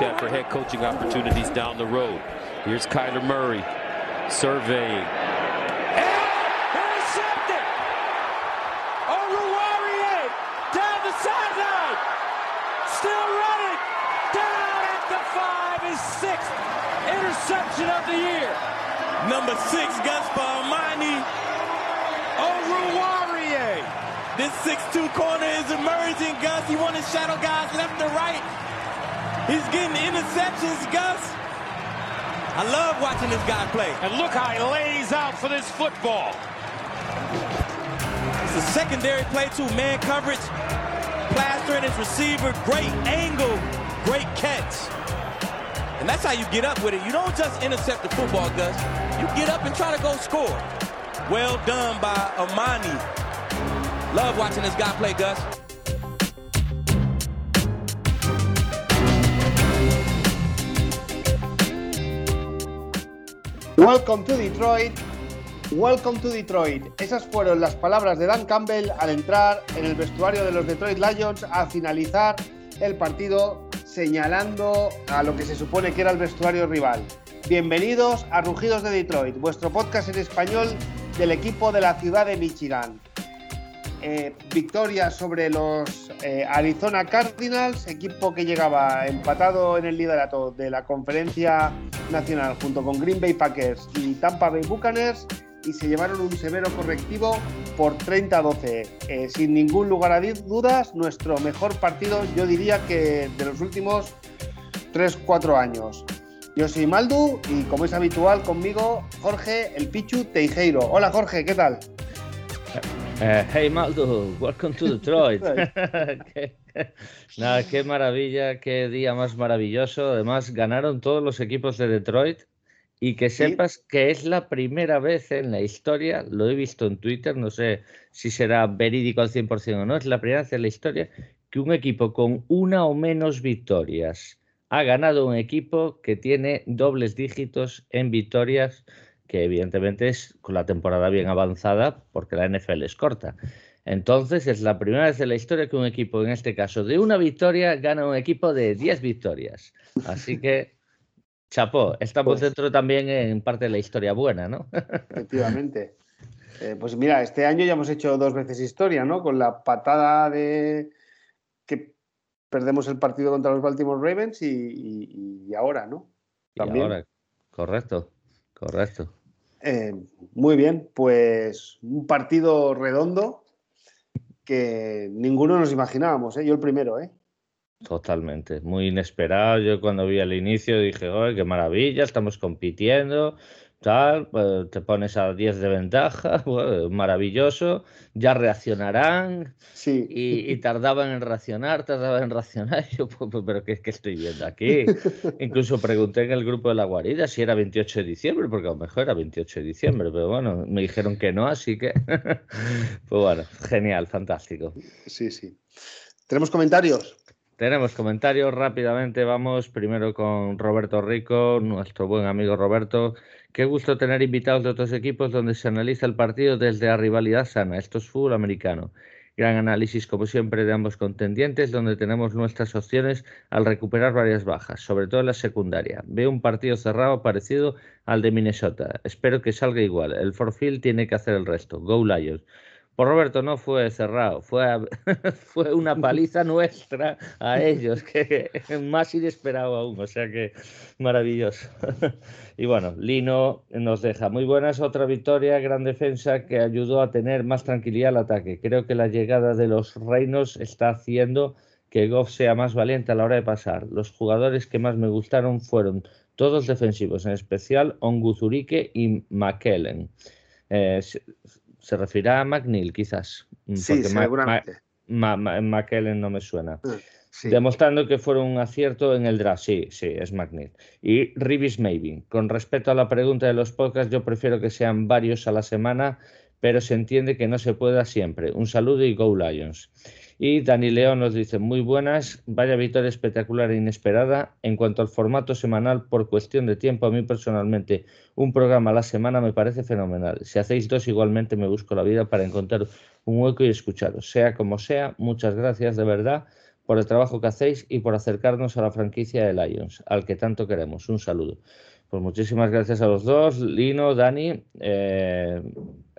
looked at for head coaching opportunities down the road. Here's Kyler Murray surveying. And intercepted! Oruwariye down the sideline. Still running. Down at the five. His sixth interception of the year. Number six, Gus for Armani. Oruwariye. This 6'2 corner is emerging, Gus. He wanted to shadow guys left and right. He's getting interceptions, Gus. I love watching this guy play. And look how he lays out for this football. It's a secondary play too, man coverage. Plastering his receiver, great angle, great catch. And that's how you get up with it. You don't just intercept the football, Gus. You get up and try to go score. Well done by Amani. Love watching this guy play, Gus. Welcome to Detroit. Welcome to Detroit. Esas fueron las palabras de Dan Campbell al entrar en el vestuario de los Detroit Lions a finalizar el partido señalando a lo que se supone que era el vestuario rival. Bienvenidos a Rugidos de Detroit, vuestro podcast en español del equipo de la ciudad de Michigan. Eh, victoria sobre los eh, Arizona Cardinals, equipo que llegaba empatado en el liderato de la conferencia nacional junto con Green Bay Packers y Tampa Bay Buccaneers y se llevaron un severo correctivo por 30-12. Eh, sin ningún lugar a dudas, nuestro mejor partido, yo diría que de los últimos 3-4 años. Yo soy Maldu y como es habitual conmigo, Jorge el Pichu Teijeiro. Hola Jorge, ¿qué tal? Uh, hey Maldo, welcome to Detroit. qué, nada, qué maravilla, qué día más maravilloso. Además, ganaron todos los equipos de Detroit y que sepas ¿Sí? que es la primera vez en la historia, lo he visto en Twitter, no sé si será verídico al 100% o no, es la primera vez en la historia que un equipo con una o menos victorias ha ganado un equipo que tiene dobles dígitos en victorias que evidentemente es con la temporada bien avanzada porque la NFL es corta. Entonces es la primera vez en la historia que un equipo, en este caso de una victoria, gana un equipo de 10 victorias. Así que, chapó, estamos pues, dentro también en parte de la historia buena, ¿no? Efectivamente. Eh, pues mira, este año ya hemos hecho dos veces historia, ¿no? Con la patada de que perdemos el partido contra los Baltimore Ravens y, y, y ahora, ¿no? También. Y ahora, correcto, correcto. Eh, muy bien, pues un partido redondo que ninguno nos imaginábamos, ¿eh? yo el primero, ¿eh? Totalmente, muy inesperado. Yo cuando vi al inicio dije, ¡ay, qué maravilla! Estamos compitiendo, tal, pues te pones a 10 de ventaja, bueno, maravilloso, ya reaccionarán. Sí. Y, y, tardaban en reaccionar, tardaban en reaccionar. Yo, pues, pero ¿qué, ¿qué, estoy viendo aquí? Incluso pregunté en el grupo de la guarida si era 28 de diciembre, porque a lo mejor era 28 de diciembre, pero bueno, me dijeron que no, así que, pues bueno, genial, fantástico. Sí, sí. ¿Tenemos comentarios? Tenemos comentarios rápidamente. Vamos primero con Roberto Rico, nuestro buen amigo Roberto. Qué gusto tener invitados de otros equipos donde se analiza el partido desde la rivalidad sana. Esto es fútbol americano. Gran análisis, como siempre, de ambos contendientes, donde tenemos nuestras opciones al recuperar varias bajas, sobre todo en la secundaria. Veo un partido cerrado parecido al de Minnesota. Espero que salga igual. El Forfield tiene que hacer el resto. Go Lions. Por Roberto no fue cerrado, fue, a, fue una paliza nuestra a ellos, que más inesperado aún, o sea que maravilloso. Y bueno, Lino nos deja muy buenas, otra victoria, gran defensa que ayudó a tener más tranquilidad al ataque. Creo que la llegada de los reinos está haciendo que Goff sea más valiente a la hora de pasar. Los jugadores que más me gustaron fueron todos defensivos, en especial Onguzurike y McKellen. Eh, se referirá a McNeil, quizás. Sí, seguramente. Ma, Ma, Ma, McKellen no me suena. Sí. Demostrando que fueron un acierto en el draft. Sí, sí, es McNeil. Y Rivis Mavin. Con respecto a la pregunta de los podcasts, yo prefiero que sean varios a la semana, pero se entiende que no se pueda siempre. Un saludo y Go Lions. Y Dani León nos dice, muy buenas, vaya victoria espectacular e inesperada. En cuanto al formato semanal, por cuestión de tiempo, a mí personalmente un programa a la semana me parece fenomenal. Si hacéis dos, igualmente me busco la vida para encontrar un hueco y escucharos. Sea como sea, muchas gracias de verdad por el trabajo que hacéis y por acercarnos a la franquicia de Lions, al que tanto queremos. Un saludo. Pues muchísimas gracias a los dos, Lino, Dani. Eh,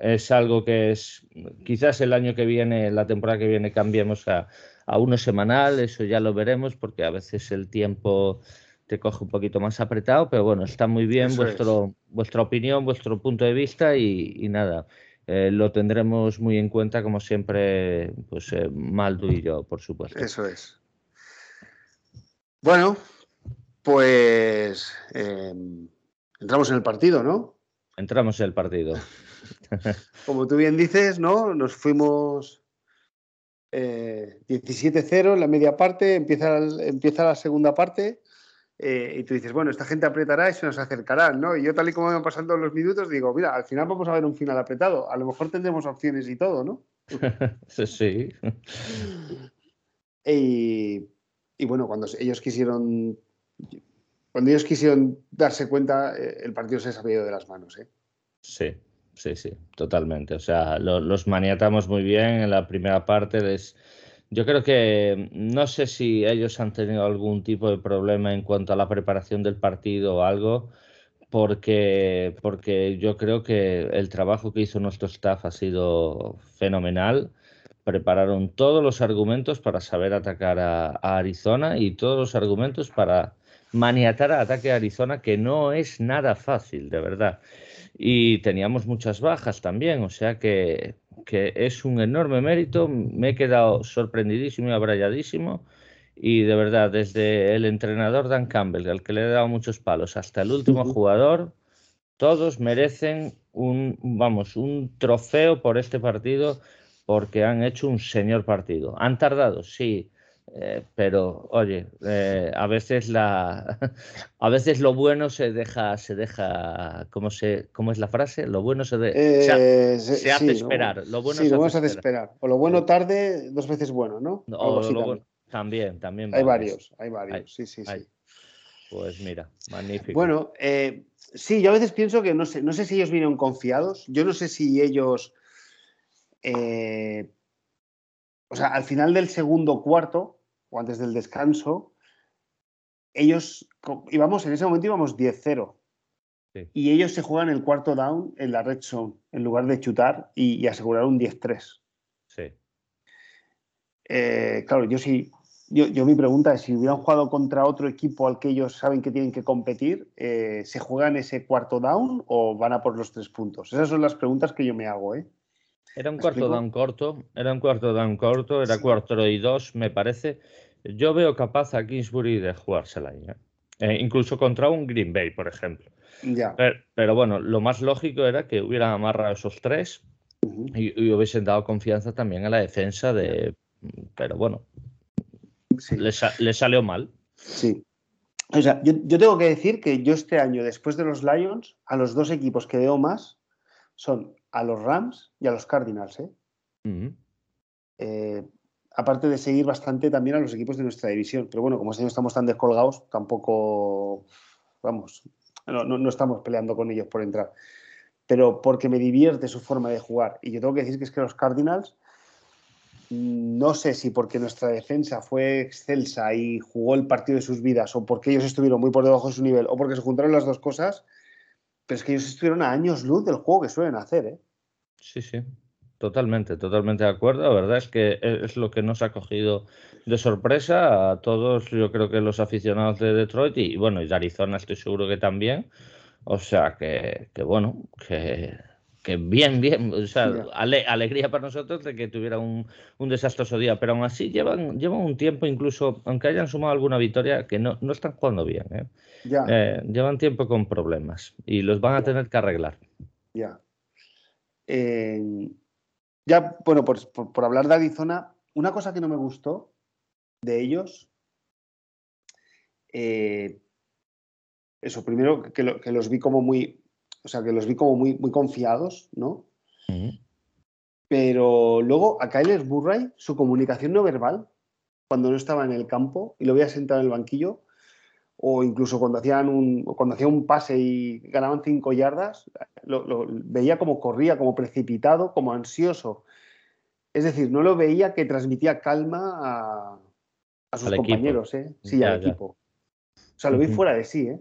es algo que es, quizás el año que viene, la temporada que viene, cambiemos a, a uno semanal, eso ya lo veremos, porque a veces el tiempo te coge un poquito más apretado, pero bueno, está muy bien vuestro, vuestra opinión, vuestro punto de vista y, nada, eh, lo tendremos muy en cuenta, como siempre, pues eh, Maldu y yo, por supuesto. Eso es. Bueno, pues em, entramos en el partido, ¿no? Entramos en el partido. Como tú bien dices, ¿no? Nos fuimos 17-0 eh, en la media parte, empieza, empieza la segunda parte. Eh, y tú dices, bueno, esta gente apretará y se nos acercará, ¿no? Y yo tal y como van pasando los minutos digo, mira, al final vamos a ver un final apretado, a lo mejor tendremos opciones y todo, ¿no? sí. Y, y, bueno, cuando ellos quisieron cuando ellos quisieron darse cuenta, eh, el partido se ha de las manos. ¿eh? Sí, sí, sí, totalmente. O sea, los maniatamos muy bien en la primera parte. Yo creo que no sé si ellos han tenido algún tipo de problema en cuanto a la preparación del partido o algo, porque, porque yo creo que el trabajo que hizo nuestro staff ha sido fenomenal prepararon todos los argumentos para saber atacar a, Arizona y todos los argumentos para maniatar a ataque a Arizona, que no es nada fácil, de verdad. Y teníamos muchas bajas también, o sea que, que es un enorme mérito. Me he quedado sorprendidísimo y abrayadísimo. Y de verdad, desde el entrenador Dan Campbell, al que le he dado muchos palos, hasta el último jugador, todos merecen un, vamos, un trofeo por este partido porque han hecho un señor partido. ¿Han tardado? Sí. Eh, pero oye, eh, a veces la a veces lo bueno se deja, se deja, ¿cómo se, cómo es la frase? Lo bueno se, eh, se, hace esperar. Lo bueno sí, se, lo hace, esperar. O lo bueno tarde, dos veces bueno, ¿no? también. también, Hay varios, hay varios, sí, sí, sí. Pues mira, magnífico. Bueno, sí, yo a veces pienso que no sé, no sé si ellos vinieron confiados. Yo no sé si ellos o sea, al final del segundo cuarto, o antes del descanso, ellos íbamos, en ese momento íbamos 10-0. Y ellos se juegan el cuarto down en la red zone, en lugar de chutar y, asegurar un 10-3. Sí. Eh, claro, yo sí. Yo, mi pregunta es: si hubieran jugado contra otro equipo al que ellos saben que tienen que competir, eh, ¿se juegan ese cuarto down o van a por los tres puntos? Esas son las preguntas que yo me hago, ¿eh? Era un cuarto down corto, era un cuarto down corto, era cuarto y dos, me parece. Yo veo capaz a Kingsbury de jugársela ¿eh? Eh, incluso contra un Green Bay, por ejemplo. Ya. Pero, bueno, lo más lógico era que hubieran amarrado esos tres y, hubiesen dado confianza también a la defensa de. Pero bueno, le, salió mal. Sí. O sea, yo, yo, tengo que decir que yo este año, después de los Lions, a los dos equipos que veo más son a los Rams y a los Cardinals. ¿eh? Eh, aparte de seguir bastante también a los equipos de nuestra división. Pero bueno, como este año estamos tan descolgados, tampoco, vamos, no, estamos peleando con ellos por entrar. Pero porque me divierte su forma de jugar. Y yo tengo que decir que es que los Cardinals, no sé si porque nuestra defensa fue excelsa y jugó el partido de sus vidas, o porque ellos estuvieron muy por debajo de su nivel, o porque se juntaron las dos cosas, pero es que ellos estuvieron a años luz del juego que suelen hacer, ¿eh? Sí, sí. Totalmente, totalmente de acuerdo. La verdad es que es lo que nos ha cogido de sorpresa a todos, yo creo que los aficionados de Detroit y bueno, y de Arizona estoy seguro que también. O sea que, que bueno, que, que, bien, bien, o sea, alegría para nosotros de que tuviera un, un, desastroso día, pero aún así llevan, llevan un tiempo, incluso aunque hayan sumado alguna victoria, que no, no están jugando bien. ¿eh? Eh, llevan tiempo con problemas y los van a tener que arreglar. Ya. ya, bueno, por, por, hablar de Arizona, una cosa que no me gustó de ellos, eh, eso, primero que, que, los vi como muy, o sea, que los vi como muy, muy confiados, ¿no? Pero luego a Kyler Burray, su comunicación no verbal, cuando no estaba en el campo y lo veía sentado en el banquillo, o incluso cuando hacían un, cuando hacía un pase y ganaban cinco yardas, lo, veía como corría, como precipitado, como ansioso. Es decir, no lo veía que transmitía calma a sus compañeros, ¿eh? Sí, al equipo. O sea, lo vi fuera de sí, ¿eh?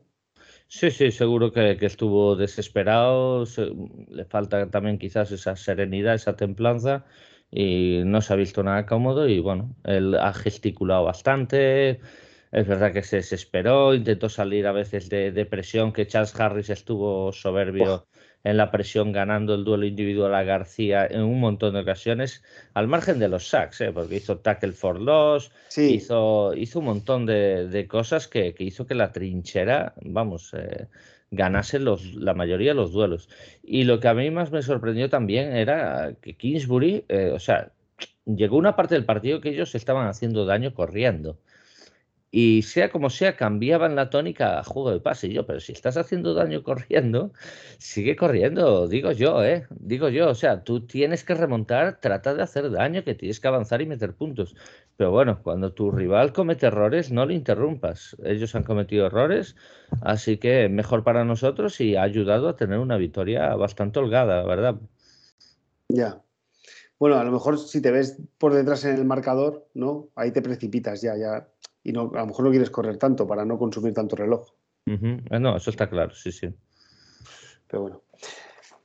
Sí, sí, seguro que, estuvo desesperado. le falta también quizás esa serenidad, esa templanza y no se ha visto nada cómodo y bueno, él ha gesticulado bastante. Es verdad que se desesperó, intentó salir a veces de, de presión, que Charles Harris estuvo soberbio en la presión ganando el duelo individual a García en un montón de ocasiones, al margen de los sacks, ¿eh? porque hizo tackle for loss, hizo, hizo un montón de, cosas que, hizo que la trinchera, vamos, eh, ganase los, la mayoría de los duelos. Y lo que a mí más me sorprendió también era que Kingsbury, eh, o sea, llegó una parte del partido que ellos estaban haciendo daño corriendo. Y sea como sea, cambiaban la tónica a juego de pase. Y yo, pero si estás haciendo daño corriendo, sigue corriendo, digo yo, ¿eh? Digo yo, o sea, tú tienes que remontar, trata de hacer daño, que tienes que avanzar y meter puntos. Pero bueno, cuando tu rival comete errores, no le interrumpas. Ellos han cometido errores, así que mejor para nosotros y ha ayudado a tener una victoria bastante holgada, ¿verdad? Ya. Bueno, a lo mejor si te ves por detrás en el marcador, ¿no? Ahí te precipitas ya, ya y no, a lo mejor no quieres correr tanto para no consumir tanto reloj. Eh, no, eso está claro, sí, sí. Pero bueno.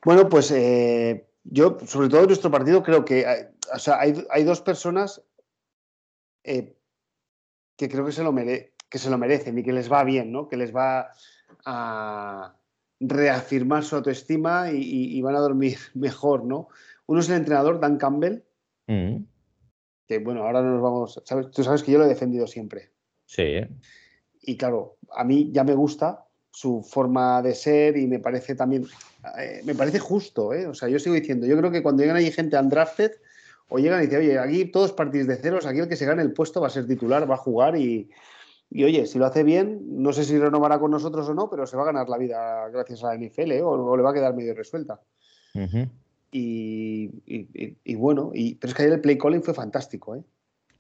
Bueno, pues eh, yo, sobre todo en nuestro partido, creo que hay, o sea, hay, dos personas eh, que creo que se, lo que se lo merecen y que les va bien, ¿no? Que les va a reafirmar su autoestima y, van a dormir mejor, ¿no? Uno es el entrenador, Dan Campbell, que bueno, ahora nos vamos, tú sabes que yo lo he defendido siempre. Sí. Y claro, a mí ya me gusta su forma de ser y me parece también, eh, me parece justo, ¿eh? O sea, yo sigo diciendo, yo creo que cuando llegan ahí gente undrafted o llegan y dicen, oye, aquí todos partís de ceros, aquí el que se gane el puesto va a ser titular, va a jugar y, y oye, si lo hace bien, no sé si renovará con nosotros o no, pero se va a ganar la vida gracias a la NFL ¿eh? o, le va a quedar medio resuelta. Y, bueno, y, pero es que ayer el play calling fue fantástico, ¿eh?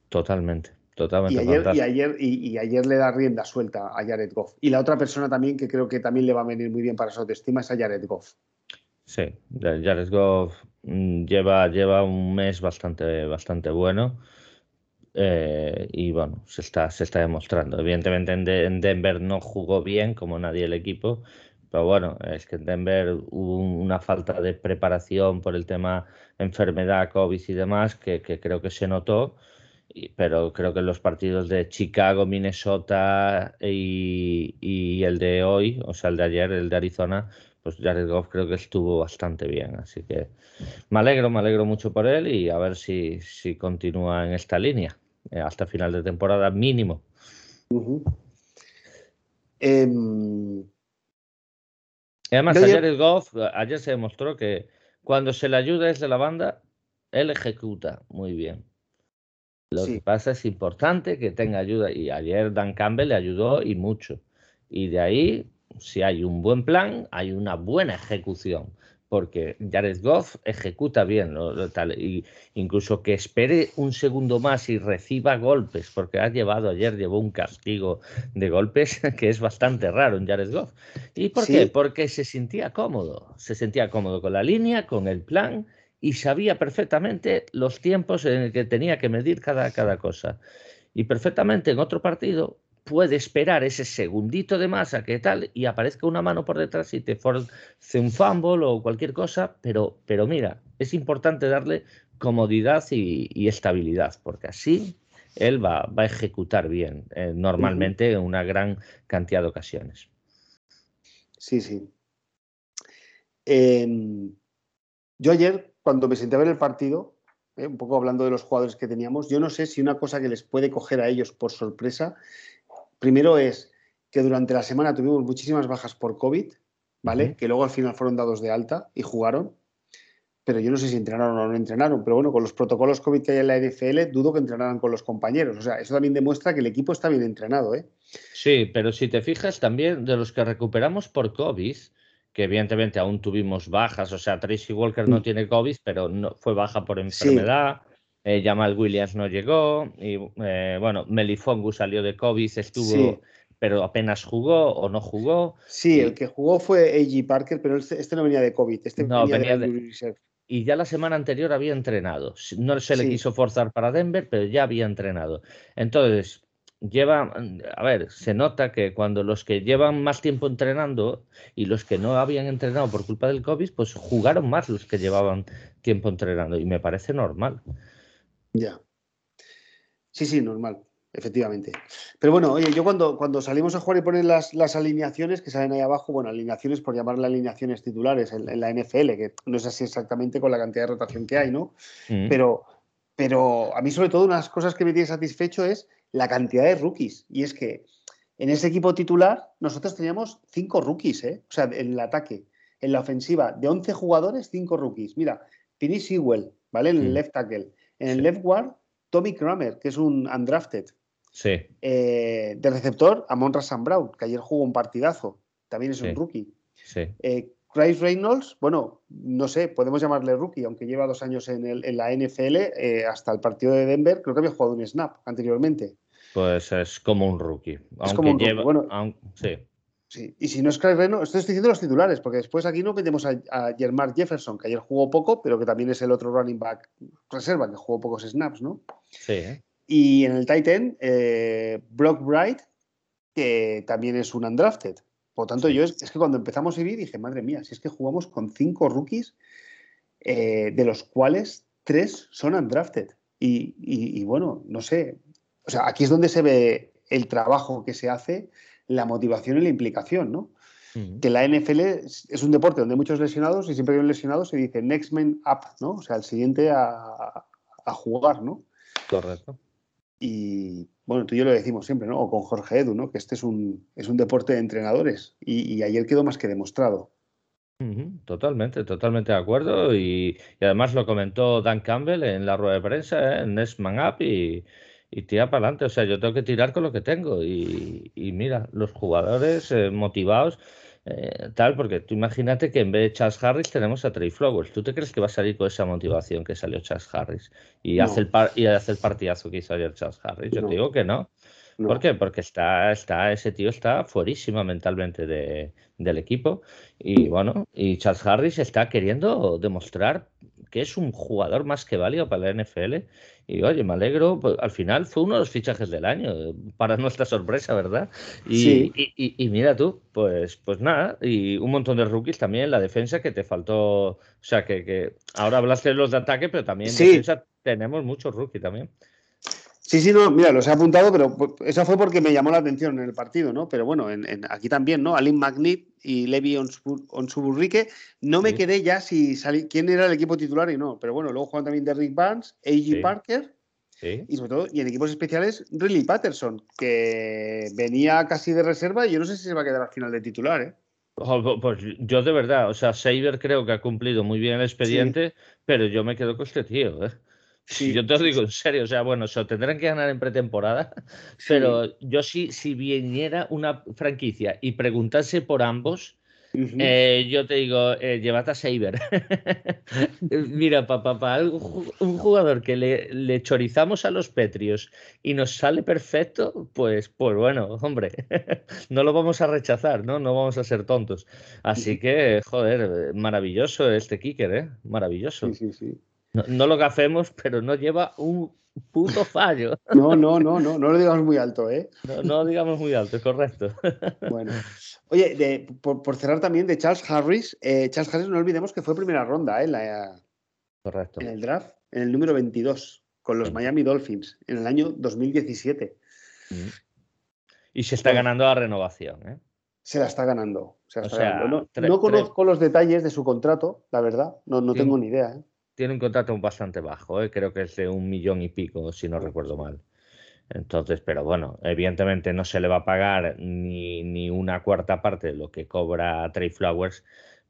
Totalmente, totalmente. Y ayer, y ayer, y, ayer le da rienda suelta a Jared Goff. Y la otra persona también que creo que también le va a venir muy bien para su autoestima es a Jared Goff. Sí, Jared Goff mm, lleva, lleva un mes bastante, bastante bueno. Eh, y bueno, se está, se está demostrando. Evidentemente en, Denver no jugó bien como nadie el equipo, pero bueno, es que en Denver hubo una falta de preparación por el tema enfermedad, COVID y demás, que, creo que se notó. pero creo que en los partidos de Chicago, Minnesota y, el de hoy, o sea, el de ayer, el de Arizona, pues Jared Goff creo que estuvo bastante bien. Así que me alegro, me alegro mucho por él y a ver si, si continúa en esta línea eh, hasta final de temporada mínimo. Además, ayer, Goff, ayer se demostró que cuando se le ayuda desde la banda, él ejecuta muy bien. Lo que pasa es importante que tenga ayuda y ayer Dan Campbell le ayudó y mucho. Y de ahí, si hay un buen plan, hay una buena ejecución porque Jared Goff ejecuta bien, tal, y incluso que espere un segundo más y reciba golpes, porque ha llevado ayer, llevó un castigo de golpes que es bastante raro en Jared Goff. ¿Y por qué? Porque se sentía cómodo, se sentía cómodo con la línea, con el plan y sabía perfectamente los tiempos en el que tenía que medir cada, cada cosa. Y perfectamente en otro partido puede esperar ese segundito de masa que tal y aparezca una mano por detrás y te force un fumble o cualquier cosa, pero, pero mira, es importante darle comodidad y, estabilidad, porque así él va, a ejecutar bien, eh, normalmente en una gran cantidad de ocasiones. Sí, sí. Em, yo ayer, cuando me senté a ver el partido, eh, un poco hablando de los jugadores que teníamos, yo no sé si una cosa que les puede coger a ellos por sorpresa Primero es que durante la semana tuvimos muchísimas bajas por COVID, ¿vale? Que luego al final fueron dados de alta y jugaron. Pero yo no sé si entrenaron o no entrenaron. Pero bueno, con los protocolos COVID que hay en la NFL, dudo que entrenaran con los compañeros. O sea, eso también demuestra que el equipo está bien entrenado, ¿eh? Sí, pero si te fijas también de los que recuperamos por COVID, que evidentemente aún tuvimos bajas, o sea, Tracy Walker no mm. tiene COVID, pero no, fue baja por enfermedad. Eh, Jamal Williams no llegó, y eh, bueno, Melifongu salió de COVID, estuvo, pero apenas jugó o no jugó. Sí, el que jugó fue A.G. Parker, pero este, este, no venía de COVID, este no, venía, de, Y ya la semana anterior había entrenado. No se le quiso forzar para Denver, pero ya había entrenado. Entonces, lleva, a ver, se nota que cuando los que llevan más tiempo entrenando y los que no habían entrenado por culpa del COVID, pues jugaron más los que llevaban tiempo entrenando y me parece normal. Ya. Sí, sí, normal, efectivamente. Pero bueno, oye, yo cuando, cuando salimos a jugar y ponen las, las alineaciones que salen ahí abajo, bueno, alineaciones por llamarle alineaciones titulares en, la NFL, que no es así exactamente con la cantidad de rotación que hay, ¿no? Mm. Pero, pero a mí sobre todo una de las cosas que me tiene satisfecho es la cantidad de rookies. Y es que en ese equipo titular nosotros teníamos cinco rookies, ¿eh? O sea, en el ataque. En la ofensiva, de 11 jugadores, cinco rookies. Mira, Pini Sewell, ¿vale? En el left tackle. En el left guard, Tommy Kramer, que es un undrafted. Sí. Eh, de receptor, Amon Rassan Brown, que ayer jugó un partidazo. También es un rookie. Sí. Eh, Chris Reynolds, bueno, no sé, podemos llamarle rookie, aunque lleva dos años en, la NFL, eh, hasta el partido de Denver, creo que había jugado un snap anteriormente. Pues es como un rookie. Es como un lleva, Bueno, sí. Sí. Y si no es Chris Reynolds, estoy diciendo los titulares, porque después aquí no metemos a, a Jefferson, que ayer jugó poco, pero que también es el otro running back reserva, que jugó pocos snaps, ¿no? Sí. Y en el Titan, eh, Brock Bright, que también es un undrafted. Por tanto, yo es, que cuando empezamos a vivir dije, madre mía, si es que jugamos con cinco rookies, eh, de los cuales tres son undrafted. y, bueno, no sé, o sea, aquí es donde se ve el trabajo que se hace, la motivación y la implicación, ¿no? Que la NFL es, un deporte donde hay muchos lesionados y siempre que hay un lesionado se dice next man up, ¿no? O sea, el siguiente a, jugar, ¿no? Correcto. Y bueno, tú y yo lo decimos siempre, ¿no? O con Jorge Edu, ¿no? Que este es un, es un deporte de entrenadores y, ayer quedó más que demostrado. Totalmente, totalmente de acuerdo. Y, además lo comentó Dan Campbell en la rueda de prensa, ¿eh? en Next Man Up, y, y tira para adelante. O sea, yo tengo que tirar con lo que tengo. Y, mira, los jugadores eh, motivados, eh, tal, porque tú imagínate que en vez de Charles Harris tenemos a Trey Flowers. ¿Tú te crees que va a salir con esa motivación que salió Charles Harris? Y, hace, el y hace el partidazo que hizo ayer Charles Harris. Yo te digo que no. ¿Por qué? Porque está, está, ese tío está fuerísima mentalmente de, del equipo. Y bueno, y Charles Harris está queriendo demostrar que es un jugador más que válido para la NFL. Y oye, me alegro, pues, al final fue uno de los fichajes del año, para nuestra sorpresa, ¿verdad? Y, y, mira tú, pues, pues nada, y un montón de rookies también, la defensa que te faltó, o sea, que, que ahora hablaste de los de ataque, pero también en defensa tenemos muchos rookies también. Sí, sí, no, mira, los he apuntado, pero eso fue porque me llamó la atención en el partido, ¿no? Pero bueno, en, aquí también, ¿no? Alin Magnit y Levi Onsuburrique. No me quedé ya si salí, quién era el equipo titular y no, pero bueno, luego juegan también Derrick Barnes, A.G. Parker y sobre todo, y en equipos especiales, Riley Patterson, que venía casi de reserva y yo no sé si se va a quedar al final de titular, ¿eh? Pues yo de verdad, o sea, Saber creo que ha cumplido muy bien el expediente, pero yo me quedo con este tío, ¿eh? Sí. Yo te lo digo en serio, o sea, bueno, se lo tendrán que ganar en pretemporada, pero yo sí, si viniera una franquicia y preguntase por ambos, eh, yo te digo, eh, llévate a Saber. Mira, papá, un jugador que le, le, chorizamos a los Petrios y nos sale perfecto, pues, pues bueno, hombre, no lo vamos a rechazar, ¿no? No vamos a ser tontos. Así que, joder, maravilloso este kicker, ¿eh? Maravilloso. Sí, sí, sí. No, lo que hacemos, pero no lleva un puto fallo. No, no, no, no, no lo digamos muy alto, ¿eh? No, no lo digamos muy alto, es correcto. Bueno. Oye, por, cerrar también de Charles Harris, eh, Charles Harris no olvidemos que fue primera ronda, ¿eh? La, correcto. En el draft, en el número 22, con los Miami Dolphins, en el año 2017. Mm. Y se está ganando la renovación, ¿eh? Se la está ganando. No, conozco los detalles de su contrato, la verdad, no, no tengo ni idea. ¿eh? Tiene un contrato bastante bajo, ¿eh? creo que es de un millón y pico, si no recuerdo mal. Entonces, pero bueno, evidentemente no se le va a pagar ni, ni una cuarta parte de lo que cobra Trey Flowers,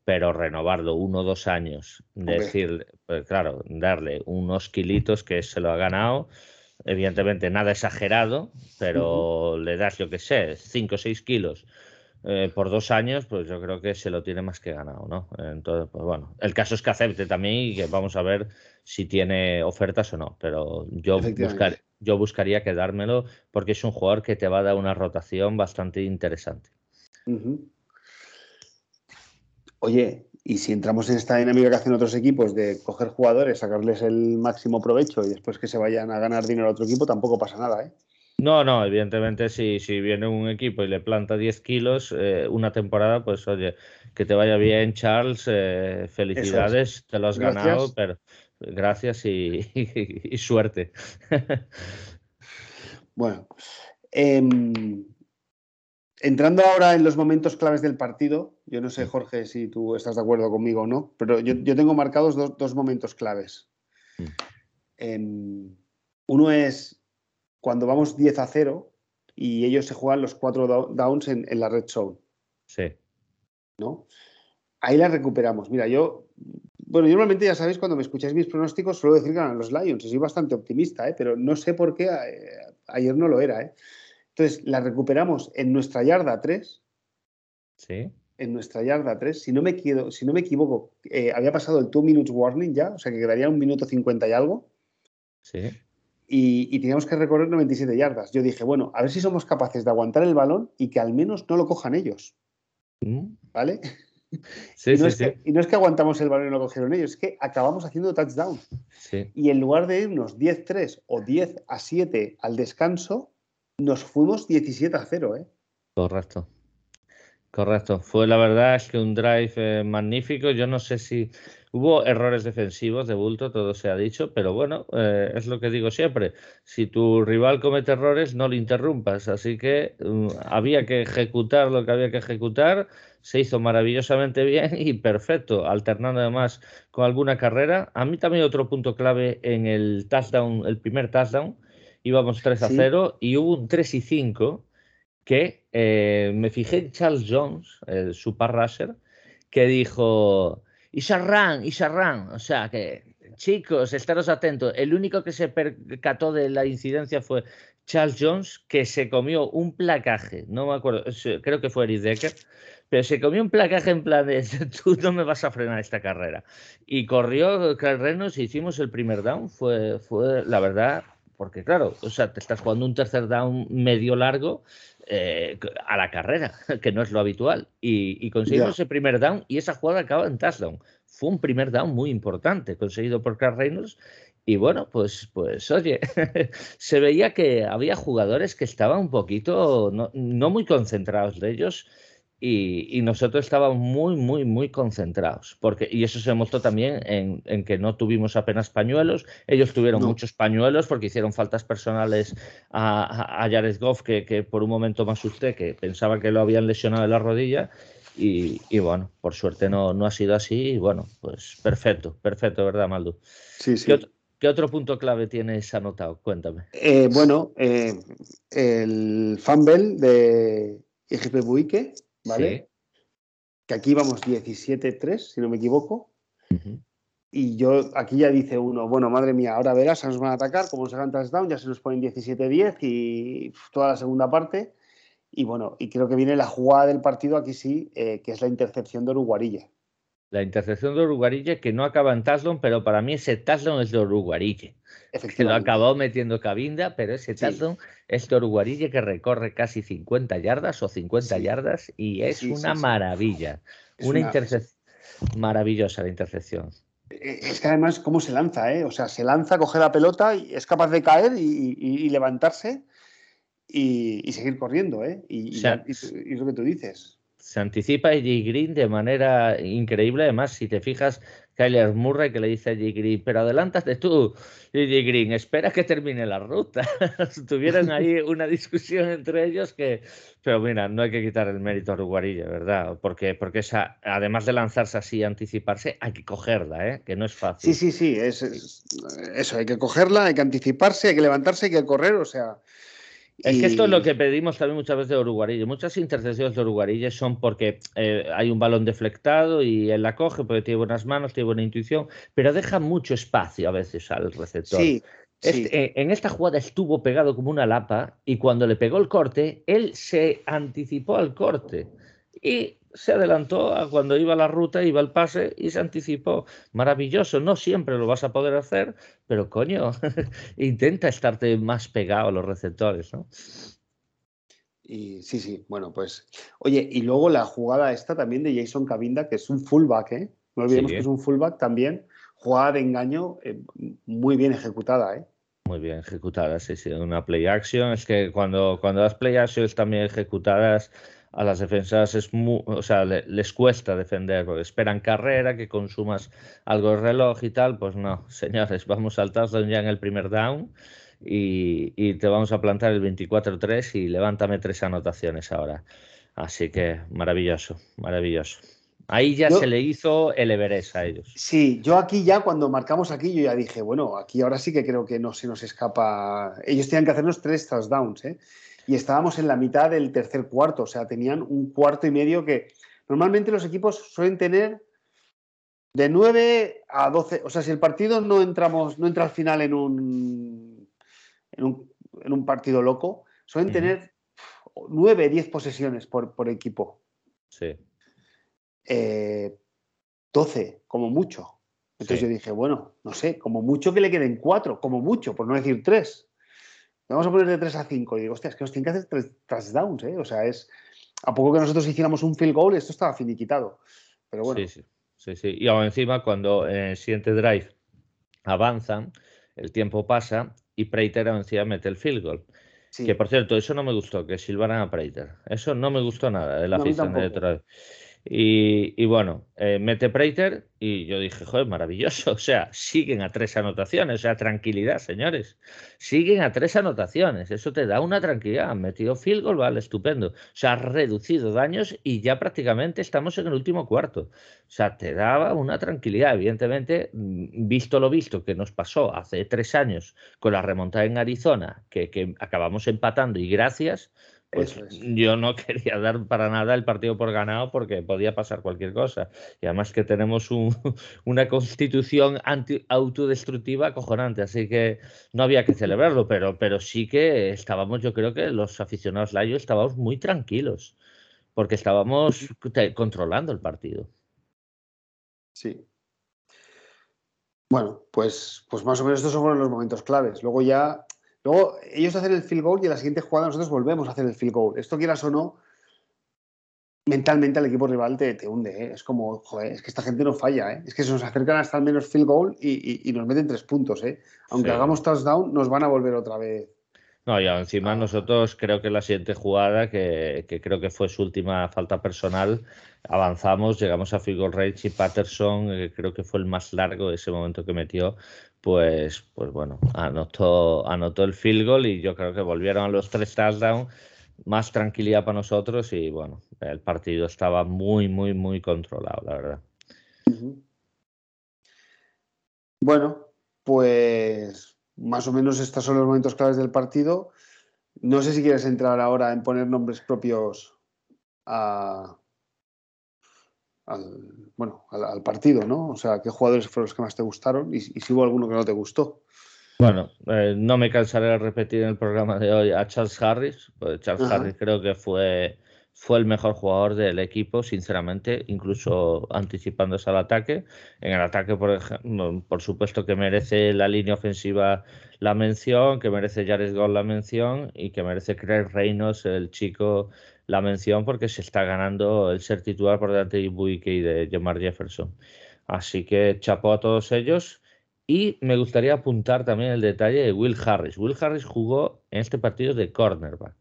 pero renovarlo uno o dos años, decir, pues claro, darle unos kilitos que se lo ha ganado, evidentemente nada exagerado, pero le das, yo que sé, cinco o seis kilos eh, por dos años, pues yo creo que se lo tiene más que ganado, ¿no? Entonces, pues bueno, el caso es que acepte también y que vamos a ver si tiene ofertas o no, pero yo, buscar, yo buscaría quedármelo porque es un jugador que te va a dar una rotación bastante interesante. Oye, y si entramos en esta dinámica que hacen otros equipos de coger jugadores, sacarles el máximo provecho y después que se vayan a ganar dinero a otro equipo, tampoco pasa nada, ¿eh? No, no, evidentemente si, si viene un equipo y le planta 10 kilos eh, una temporada, pues oye, que te vaya bien Charles, eh, felicidades, te lo has ganado, pero gracias y, suerte. bueno, em, entrando ahora en los momentos claves del partido, yo no sé, Jorge, si tú estás de acuerdo conmigo o no, pero yo, tengo marcados dos, momentos claves. Em, uno es cuando vamos 10 a 0 y ellos se juegan los cuatro downs en, la red zone. Sí. ¿No? Ahí la recuperamos. Mira, yo, bueno, normalmente ya sabéis, cuando me escucháis mis pronósticos, suelo decir que ganan los Lions. Soy bastante optimista, ¿eh? pero no sé por qué eh, ayer no lo era. ¿eh? Entonces, la recuperamos en nuestra yarda 3. Sí. En nuestra yarda 3. Si no me, si no me equivoco, eh, había pasado el 2 minutes warning ya, o sea que quedaría un minuto 50 y algo. Sí. Y, teníamos que recorrer 97 yardas. Yo dije, bueno, a ver si somos capaces de aguantar el balón y que al menos no lo cojan ellos. Mm. ¿Vale? Sí, y, no sí, y, no es que, aguantamos el balón y lo cogieron ellos, es que acabamos haciendo touchdown. Y en lugar de irnos 10-3 o 10 a 7 al descanso, nos fuimos 17 a 0, ¿eh? Correcto. Correcto. Fue la verdad es que un drive eh, magnífico. Yo no sé si hubo errores defensivos de bulto, todo se ha dicho, pero bueno, eh, es lo que digo siempre. Si tu rival comete errores, no lo interrumpas. Así que mm, había que ejecutar lo que había que ejecutar. Se hizo maravillosamente bien y perfecto, alternando además con alguna carrera. A mí también otro punto clave en el touchdown, el primer touchdown íbamos 3 a 0 y hubo un 3 y 5 que eh, me fijé en Charles Jones, el super rusher, que dijo, y Sarran, y Sarran, o sea que, chicos, estaros atentos, el único que se percató de la incidencia fue Charles Jones, que se comió un placaje, no me acuerdo, creo que fue Eric Decker, pero se comió un placaje en plan de tú no me vas a frenar esta carrera. Y corrió Carl Reynolds hicimos el primer down, fue, fue la verdad, porque claro, o sea, te estás jugando un tercer down medio largo eh, a la carrera, que no es lo habitual. Y, conseguimos ese primer down y esa jugada acaba en touchdown. Fue un primer down muy importante conseguido por Carl Reynolds. Y bueno, pues, pues oye, se veía que había jugadores que estaban un poquito, no, no muy concentrados de ellos y, nosotros estábamos muy, muy, muy concentrados. Porque, y eso se mostró también en, que no tuvimos apenas pañuelos. Ellos tuvieron muchos pañuelos porque hicieron faltas personales a, a Jared Goff, que, por un momento me asusté, que pensaba que lo habían lesionado en la rodilla. Y, bueno, por suerte no, no ha sido así. Y bueno, pues perfecto, perfecto, ¿verdad, Maldo? Sí, sí. ¿Qué otro, punto clave tienes anotado? Cuéntame. Eh, bueno, eh, el fumble de IGP Buique ¿vale? Que aquí vamos 17-3, si no me equivoco. Y yo, aquí ya dice uno, bueno, madre mía, ahora verás, se nos van a atacar, como se hagan touchdown, ya se nos ponen 17-10 y toda la segunda parte. Y bueno, y creo que viene la jugada del partido aquí sí, eh, que es la intercepción de Uruguarilla. La intercepción de Uruguarille que no acaba en touchdown, pero para mí ese touchdown es de Uruguarille. Que lo acabó metiendo Cabinda, pero ese touchdown es de Uruguarille que recorre casi 50 yardas o 50 yardas y es una maravilla. una, intercepción maravillosa la intercepción. E, es que además, ¿cómo se lanza? Eh? O sea, se lanza, coge la pelota y es capaz de caer y, levantarse y, seguir corriendo. ¿eh? Y, y, lo que tú dices se anticipa a Green de manera increíble. Además, si te fijas, Kyler Murray que le dice a J. Green, pero adelántate tú, J. Green, espera que termine la ruta. Tuvieron ahí una discusión entre ellos que, pero mira, no hay que quitar el mérito a Uruguarilla, ¿verdad? Porque, porque esa, además de lanzarse así y anticiparse, hay que cogerla, ¿eh? que no es fácil. Sí, sí, sí, es, eso, hay que cogerla, hay que anticiparse, hay que levantarse, hay que correr, o sea, es que esto es lo que pedimos también muchas veces de Uruguarille. Muchas intercepciones de Uruguarille son porque eh, hay un balón deflectado y él la coge porque tiene buenas manos, tiene buena intuición, pero deja mucho espacio a veces al receptor. Sí, eh, en esta jugada estuvo pegado como una lapa y cuando le pegó el corte, él se anticipó al corte y se adelantó a cuando iba la ruta, iba el pase y se anticipó. Maravilloso, no siempre lo vas a poder hacer, pero coño, intenta estarte más pegado a los receptores, ¿no? Y sí, sí, bueno, pues. Oye, y luego la jugada esta también de Jason Cabinda, que es un fullback, ¿eh? No olvidemos que es un fullback también. Jugada de engaño eh, muy bien ejecutada, ¿eh? Muy bien ejecutadas, sí, sí, una play action. Es que cuando, cuando las play actions están bien ejecutadas, a las defensas es o sea, les cuesta defender, porque esperan carrera, que consumas algo de reloj y tal. Pues no, señores, vamos al touchdown ya en el primer down y, y te vamos a plantar el 24-3 y levántame tres anotaciones ahora. Así que maravilloso, maravilloso. Ahí ya se le hizo el Everest a ellos. Sí, yo aquí ya cuando marcamos aquí, yo ya dije, bueno, aquí ahora sí que creo que no se nos escapa. Ellos tenían que hacernos tres touchdowns, ¿eh? Y estábamos en la mitad del tercer cuarto, o sea, tenían un cuarto y medio que normalmente los equipos suelen tener de 9 a 12. O sea, si el partido no entramos, no entra al final en un, en un, partido loco, suelen tener 9, 10 posesiones por, por equipo. Sí. 12, eh, como mucho. Entonces yo dije, bueno, no sé, como mucho que le queden cuatro, como mucho, por no decir tres. Vamos a poner de 3 a 5. Y digo, hostia, es que nos tienen que hacer tres touchdowns, ¿eh? O sea, es. A poco que nosotros hiciéramos un field goal, esto estaba finiquitado. Pero bueno. Sí, sí. sí, sí. Y aún encima, cuando en el siguiente drive avanzan, el tiempo pasa y Prater encima mete el field goal. Que por cierto, eso no me gustó, que silbaran a Prater. Eso no me gustó nada de la afición de Detroit. Y, bueno, eh, mete Prater y yo dije, joder, maravilloso. O sea, siguen a tres anotaciones. O sea, tranquilidad, señores. Siguen a tres anotaciones. Eso te da una tranquilidad. Han metido field goal, vale, estupendo. O sea, ha reducido daños y ya prácticamente estamos en el último cuarto. O sea, te daba una tranquilidad. Evidentemente, mm, visto lo visto que nos pasó hace tres años con la remontada en Arizona, que acabamos empatando y gracias pues yo no quería dar para nada el partido por ganado porque podía pasar cualquier cosa. Y además que tenemos una constitución anti, autodestructiva acojonante, así que no había que celebrarlo, pero, pero sí que estábamos, yo creo que los aficionados Layo estábamos muy tranquilos, porque estábamos controlando el partido. Sí. Bueno, pues, pues más o menos estos fueron los momentos claves. Luego ya Luego ellos hacen el field goal y en la siguiente jugada nosotros volvemos a hacer el field goal. Esto quieras o no, mentalmente al equipo rival te, te hunde. ¿eh? Es como, joder, es que esta gente no falla. ¿eh? Es que se nos acercan hasta el menos field goal y, nos meten tres puntos. ¿eh? Aunque hagamos touchdown, nos van a volver otra vez. No, y encima ah. nosotros creo que la siguiente jugada, que, que, creo que fue su última falta personal, avanzamos, llegamos a goal range y Patterson, que creo que fue el más largo de ese momento que metió, pues, pues bueno, anotó, anotó el field goal y yo creo que volvieron a los tres touchdowns, más tranquilidad para nosotros y bueno, el partido estaba muy, muy, muy controlado, la verdad. Bueno, pues más o menos estos son los momentos claves del partido. No sé si quieres entrar ahora en poner nombres propios a, al, bueno, al, partido, ¿no? O sea, ¿qué jugadores fueron los que más te gustaron y, si hubo alguno que no te gustó? Bueno, eh, no me cansaré de repetir en el programa de hoy a Charles Harris, pues Charles Harris creo que fue, fue el mejor jugador del equipo, sinceramente, incluso anticipándose al ataque. En el ataque, por, ejemplo, por supuesto que merece la línea ofensiva la mención, que merece Jared Gold la mención y que merece Craig Reynolds, el chico la mención porque se está ganando el ser titular por delante de Ibuike y de Jamar Jefferson. Así que chapó a todos ellos. Y me gustaría apuntar también el detalle de Will Harris. Will Harris jugó en este partido de cornerback.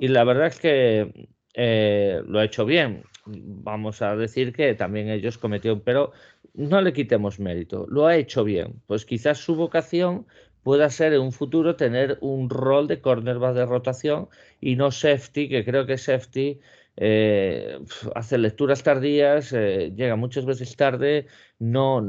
Y la verdad es que eh, lo ha hecho bien. Vamos a decir que también ellos cometieron, pero no le quitemos mérito. Lo ha hecho bien. Pues quizás su vocación pueda ser en un futuro tener un rol de cornerback de rotación y no safety, que creo que safety eh, hace lecturas tardías, eh, llega muchas veces tarde, no,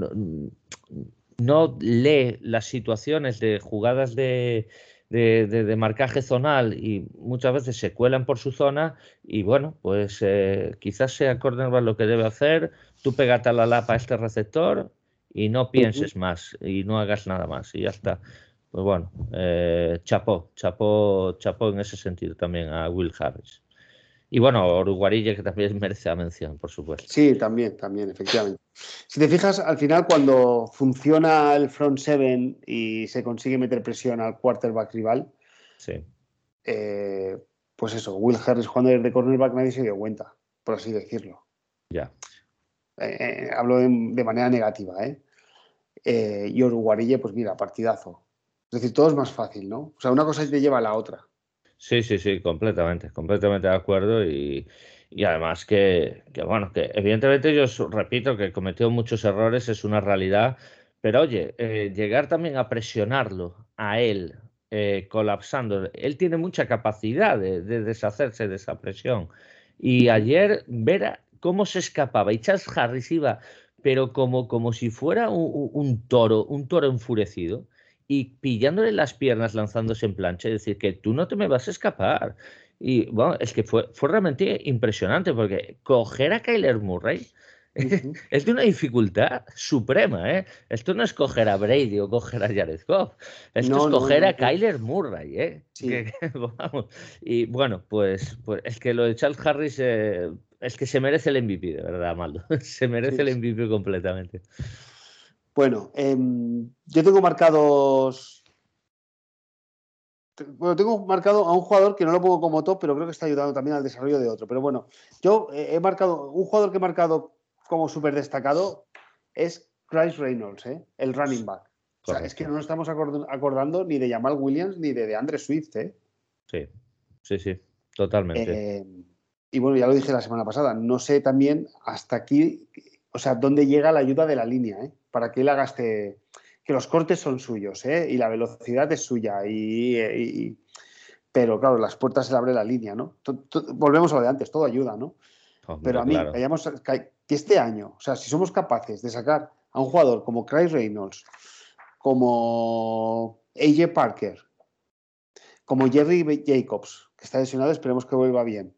no, lee las situaciones de jugadas de, de, marcaje zonal y muchas veces se cuelan por su zona y bueno, pues eh, quizás sea cornerback lo que debe hacer, tú pegate a la lapa a este receptor y no pienses más y no hagas nada más y ya está. Pues bueno, eh, chapó, chapó, chapó en ese sentido también a Will Harris. Y bueno, Uruguarille que también merece la mención, por supuesto. Sí, también, también, efectivamente. Si te fijas, al final cuando funciona el front seven y se consigue meter presión al quarterback rival, sí. Eh, pues eso, Will Harris jugando desde cornerback nadie se dio cuenta, por así decirlo. Ya. Eh, hablo de, manera negativa, ¿eh? y Uruguarille, pues mira, partidazo Es decir, todo es más fácil, ¿no? O sea, una cosa te lleva a la otra. Sí, sí, sí, completamente, completamente de acuerdo y, además que, bueno, que evidentemente yo repito que cometió muchos errores, es una realidad, pero oye, eh, llegar también a presionarlo a él, eh, colapsando, él tiene mucha capacidad de, deshacerse de esa presión. Y ayer ver cómo se escapaba y Charles Harris iba, pero como, como si fuera un toro, un toro enfurecido y pillándole las piernas lanzándose en plancha, es decir, que tú no te me vas a escapar. Y bueno, es que fue, fue realmente impresionante porque coger a Kyler Murray es de una dificultad suprema. ¿eh? Esto no es coger a Brady o coger a Jared Goff, esto es coger a Kyler Murray. ¿eh? Y bueno, pues, pues es que lo de Charles Harris eh, es que se merece el MVP, de verdad, Maldo. se merece el MVP completamente. Bueno, em, yo tengo marcados. Bueno, tengo marcado a un jugador que no lo pongo como top, pero creo que está ayudando también al desarrollo de otro. Pero bueno, yo he marcado, un jugador que he marcado como súper destacado es Chris Reynolds, ¿eh? el running back. O sea, es que no nos estamos acordando ni de Jamal Williams ni de, de Andre Swift. ¿eh? Sí, sí, sí, totalmente. Eh, y bueno, ya lo dije la semana pasada, no sé también hasta aquí, o sea, dónde llega la ayuda de la línea. ¿eh? Para que él haga este. que los cortes son suyos, ¿eh? Y la velocidad es suya. Y, pero claro, las puertas se le abre la línea, ¿no? volvemos a lo de antes, todo ayuda, ¿no? pero a mí, que este año, o sea, si somos capaces de sacar a un jugador como Craig Reynolds, como AJ Parker, como Jerry Jacobs, que está lesionado, esperemos que vuelva bien,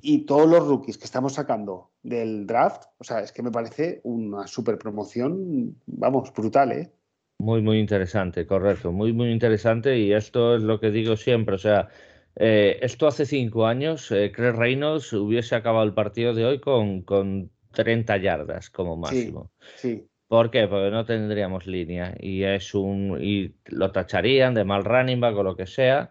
y todos los rookies que estamos sacando del draft, o sea, es que me parece una super promoción, vamos, brutal, ¿eh? Muy, muy interesante, correcto, muy, muy interesante y esto es lo que digo siempre, o sea, eh, esto hace cinco años, eh, Chris Reynolds hubiese acabado el partido de hoy con, con 30 yardas como máximo. Sí, ¿Por qué? Porque no tendríamos línea y es un y lo tacharían de mal running back o lo que sea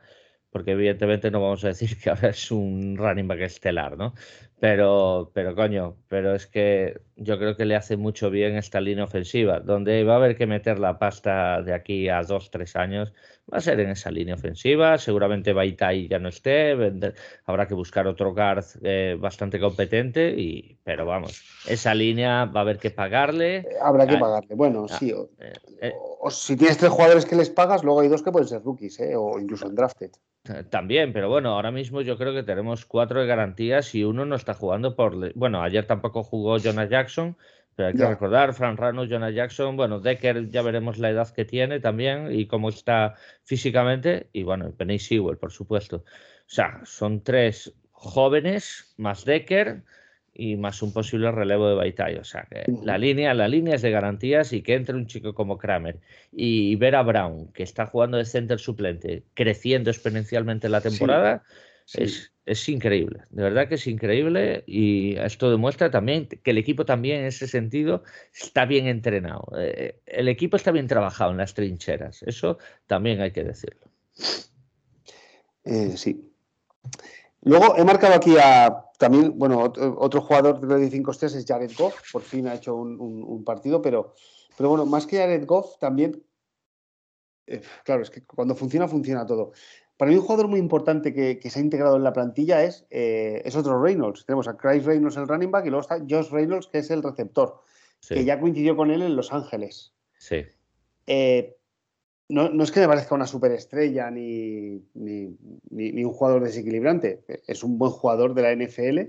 porque evidentemente no vamos a decir que ahora es un running back estelar, ¿no? Pero, pero coño, pero es que yo creo que le hace mucho bien esta línea ofensiva, donde va a haber que meter la pasta de aquí a dos, tres años, va a ser en esa línea ofensiva, seguramente Baitai ya no esté, habrá que buscar otro guard eh, bastante competente, y, pero vamos, esa línea va a haber que pagarle. Habrá que pagarle, bueno, ah, sí. Eh, eh. O, si tienes tres jugadores que les pagas, luego hay dos que pueden ser rookies, o incluso en drafted. También, pero bueno, ahora mismo yo creo que tenemos cuatro de garantías y uno no está jugando por. Bueno, ayer tampoco jugó Jonah Jackson, pero hay que recordar, Fran Rano, Jonah Jackson, bueno, Decker ya veremos la edad que tiene también y cómo está físicamente, y bueno, Penny Sewell, por supuesto. O sea, son tres jóvenes más Decker y más un posible relevo de Baitai. O sea, que la línea, la línea es de garantías y que entre un chico como Kramer. Y ver a Brown, que está jugando de center suplente, creciendo exponencialmente la temporada, Es, es, increíble. De verdad que es increíble y esto demuestra también que el equipo también en ese sentido está bien entrenado. Eh, el equipo está bien trabajado en las trincheras. Eso también hay que decirlo. Eh, sí. Luego he marcado aquí a también, bueno, otro, jugador de 5 estrellas es Jared Goff, por fin ha hecho un, partido, pero, pero bueno, más que Jared Goff, también, eh, claro, es que cuando funciona, funciona todo. Para mí un jugador muy importante que, se ha integrado en la plantilla es, eh, es otro Reynolds. Tenemos a Chris Reynolds, el running back, y luego está Josh Reynolds, que es el receptor, que ya coincidió con él en Los Ángeles. Sí. Eh, no, es que me parezca una superestrella ni, ni, ni, un jugador desequilibrante. Es un buen jugador de la NFL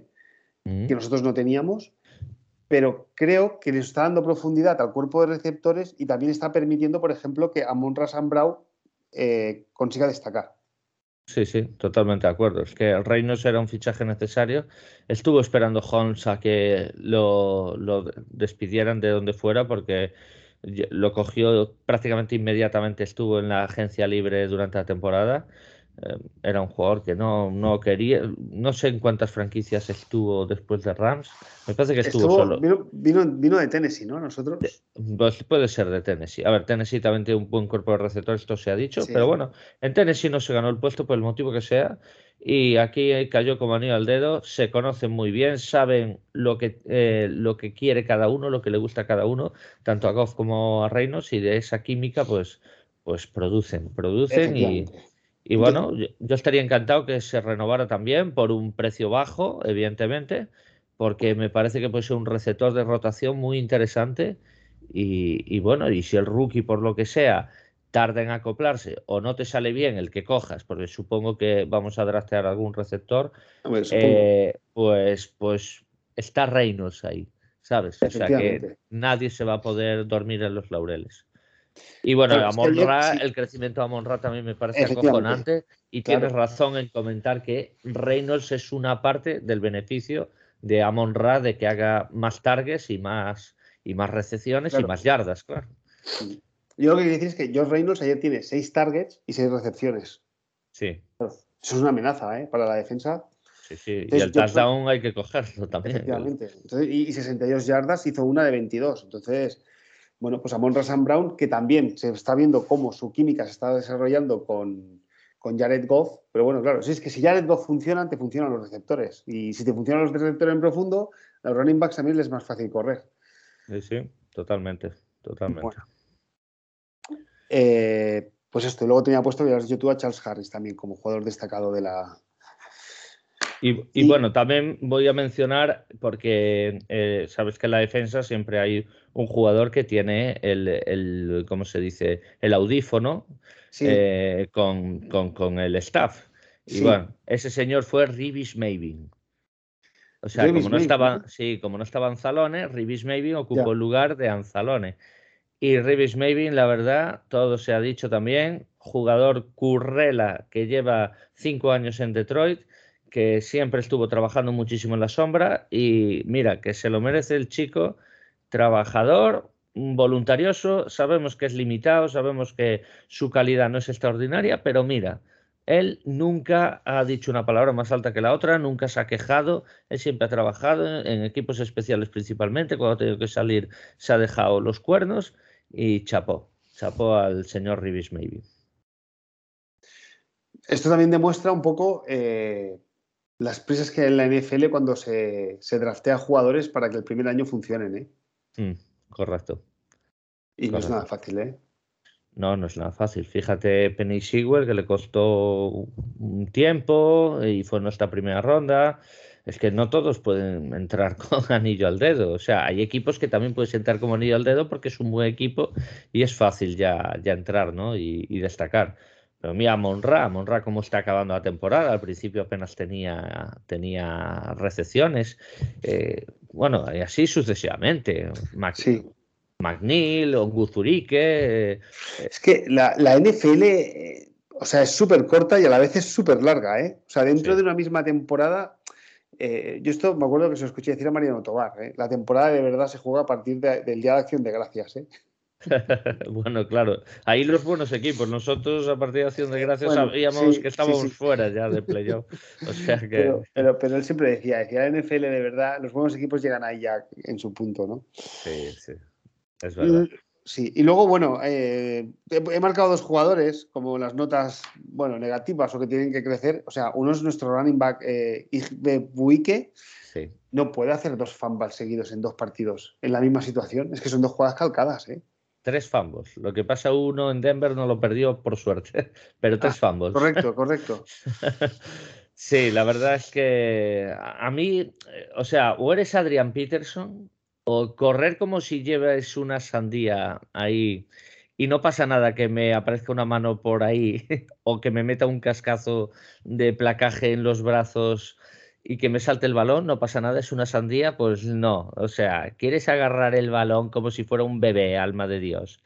mm. que nosotros no teníamos, pero creo que le está dando profundidad al cuerpo de receptores y también está permitiendo, por ejemplo, que Amon Brown eh, consiga destacar. Sí, sí, totalmente de acuerdo. Es que el Reynolds era un fichaje necesario. Estuvo esperando Holmes a que lo, lo despidieran de donde fuera porque lo cogió prácticamente inmediatamente, estuvo en la agencia libre durante la temporada. Eh, era un jugador que no, no quería, no sé en cuántas franquicias estuvo después de Rams. Me parece que estuvo, solo. Vino, vino, de Tennessee, ¿no? Nosotros. Pues puede ser de Tennessee. A ver, Tennessee también tiene un buen cuerpo de receptores, esto se ha dicho, pero bueno, en Tennessee no se ganó el puesto por el motivo que sea y aquí cayó como anillo al dedo, se conocen muy bien, saben lo que, eh, lo que quiere cada uno, lo que le gusta a cada uno, tanto a Goff como a Reynolds, y de esa química, pues, pues producen, producen y, y bueno, yo, estaría encantado que se renovara también por un precio bajo, evidentemente, porque me parece que puede ser un receptor de rotación muy interesante. Y, bueno, y si el rookie, por lo que sea, tarda en acoplarse o no te sale bien el que cojas, porque supongo que vamos a draftear algún receptor, eh, pues, pues está Reynolds ahí, ¿sabes? O sea que nadie se va a poder dormir en los laureles. Y bueno, a el crecimiento de Amon también me parece acojonante y tienes razón en comentar que Reynolds es una parte del beneficio de Amon Ra de que haga más targets y más, y más recepciones y más yardas, claro. Yo lo que quiero decir es que George Reynolds ayer tiene seis targets y seis recepciones. Sí. Eso es una amenaza ¿eh? para la defensa. Sí, sí. y el touchdown hay que cogerlo también. Efectivamente. y 62 yardas hizo una de 22. Entonces, bueno, pues a Monra Sam Brown, que también se está viendo cómo su química se está desarrollando con, con Jared Goff, pero bueno, claro, si es que si Jared Goff funciona, te funcionan los receptores. Y si te funcionan los receptores en profundo, a los running backs también les es más fácil correr. Sí, sí, totalmente, totalmente. Eh, pues esto, luego tenía puesto, ya has dicho tú, a Charles Harris también como jugador destacado de la, y, bueno, también voy a mencionar, porque eh, sabes que en la defensa siempre hay un jugador que tiene el, el ¿cómo se dice? El audífono eh, con, el staff. Y bueno, ese señor fue Ribis Mavin. O sea, como no, estaba, sí, como no estaba Anzalone, Ribis Mavin ocupó el lugar de Anzalone. Y Ribis Mavin, la verdad, todo se ha dicho también, jugador currela que lleva cinco años en Detroit que siempre estuvo trabajando muchísimo en la sombra y mira, que se lo merece el chico, trabajador, voluntarioso, sabemos que es limitado, sabemos que su calidad no es extraordinaria, pero mira, él nunca ha dicho una palabra más alta que la otra, nunca se ha quejado, él siempre ha trabajado en equipos especiales principalmente, cuando ha tenido que salir se ha dejado los cuernos y chapó, chapó al señor Rivis Maybe. Esto también demuestra un poco eh, las prisas que hay en la NFL cuando se, se draftea jugadores para que el primer año funcionen, ¿eh? Mm, correcto. Y no es nada fácil, ¿eh? No, no es nada fácil. Fíjate Penny Sewell, que le costó un tiempo y fue nuestra primera ronda. Es que no todos pueden entrar con anillo al dedo. O sea, hay equipos que también puedes entrar como anillo al dedo porque es un buen equipo y es fácil ya, ya entrar ¿no? y, y destacar. Pero mira, Monra, Monra cómo está acabando la temporada. Al principio apenas tenía, tenía recepciones. Eh, bueno, y así sucesivamente. Mac sí. McNeil, Onguzurique. Eh, es que la, la NFL, eh, o sea, es súper corta y a la vez es súper larga, ¿eh? O sea, dentro de una misma temporada. yo esto me acuerdo que se lo escuché decir a Mariano Tobar. La temporada de verdad se juega a partir del Día de Acción de Gracias. ¿eh? bueno, claro, ahí los buenos equipos. Nosotros a partir de Acción de Gracias sabíamos que estábamos fuera ya de playoff. O sea que... pero, pero, él siempre decía, decía, la NFL de verdad, los buenos equipos llegan ahí ya en su punto, ¿no? Sí, sí, es verdad. Sí, y luego, bueno, eh, he, marcado dos jugadores como las notas, bueno, negativas o que tienen que crecer. O sea, uno es nuestro running back, eh, Igbe Buike. Sí. No puede hacer dos fumbles seguidos en dos partidos en la misma situación. Es que son dos jugadas calcadas, ¿eh? Tres fumbles. Lo que pasa uno en Denver no lo perdió por suerte, pero tres ah, fumbles. Correcto, correcto. sí, la verdad es que a mí, eh, o sea, o eres Adrian Peterson o correr como si lleves una sandía ahí y no pasa nada que me aparezca una mano por ahí o que me meta un cascazo de placaje en los brazos y que me salte el balón, no pasa nada, es una sandía, pues no. O sea, quieres agarrar el balón como si fuera un bebé, alma de Dios.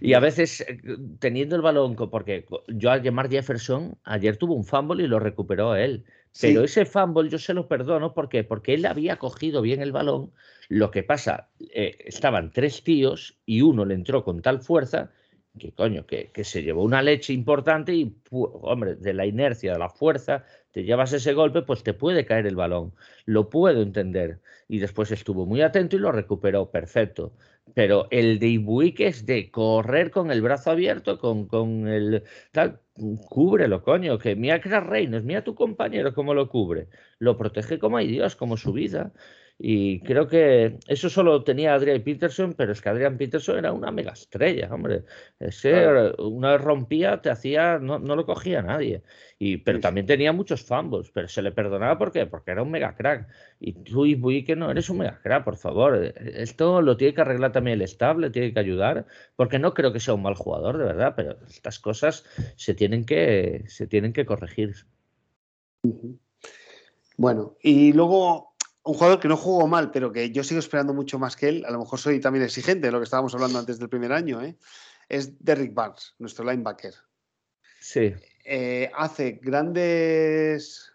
Y a veces, eh, teniendo el balón, porque yo al llamar Jefferson, ayer tuvo un fumble y lo recuperó él. Pero ese fumble yo se lo perdono, ¿por qué? Porque él había cogido bien el balón. Lo que pasa, eh, estaban tres tíos y uno le entró con tal fuerza que coño, que, que, se llevó una leche importante y, hombre, de la inercia, de la fuerza, te llevas ese golpe, pues te puede caer el balón. Lo puedo entender. Y después estuvo muy atento y lo recuperó perfecto. Pero el de Ibuique es de correr con el brazo abierto, con, con el tal, cúbrelo, coño, que mira que Reynolds, mira tu compañero cómo lo cubre. Lo protege como hay Dios, como su vida. Y creo que eso solo tenía Adrian Peterson, pero es que Adrian Peterson era una mega estrella, hombre. Ese, Una vez rompía, te hacía, no, no lo cogía nadie. Y, pero también tenía muchos fumbles, pero se le perdonaba ¿por qué? porque era un mega crack. Y tú, y que no eres un mega crack, por favor. Esto lo tiene que arreglar también el staff, le tiene que ayudar, porque no creo que sea un mal jugador, de verdad, pero estas cosas se tienen que, se tienen que corregir. Bueno, y luego un jugador que no jugó mal, pero que yo sigo esperando mucho más que él, a lo mejor soy también exigente, de lo que estábamos hablando antes del primer año, ¿eh? es Derrick Barnes, nuestro linebacker. Sí. Eh, hace grandes.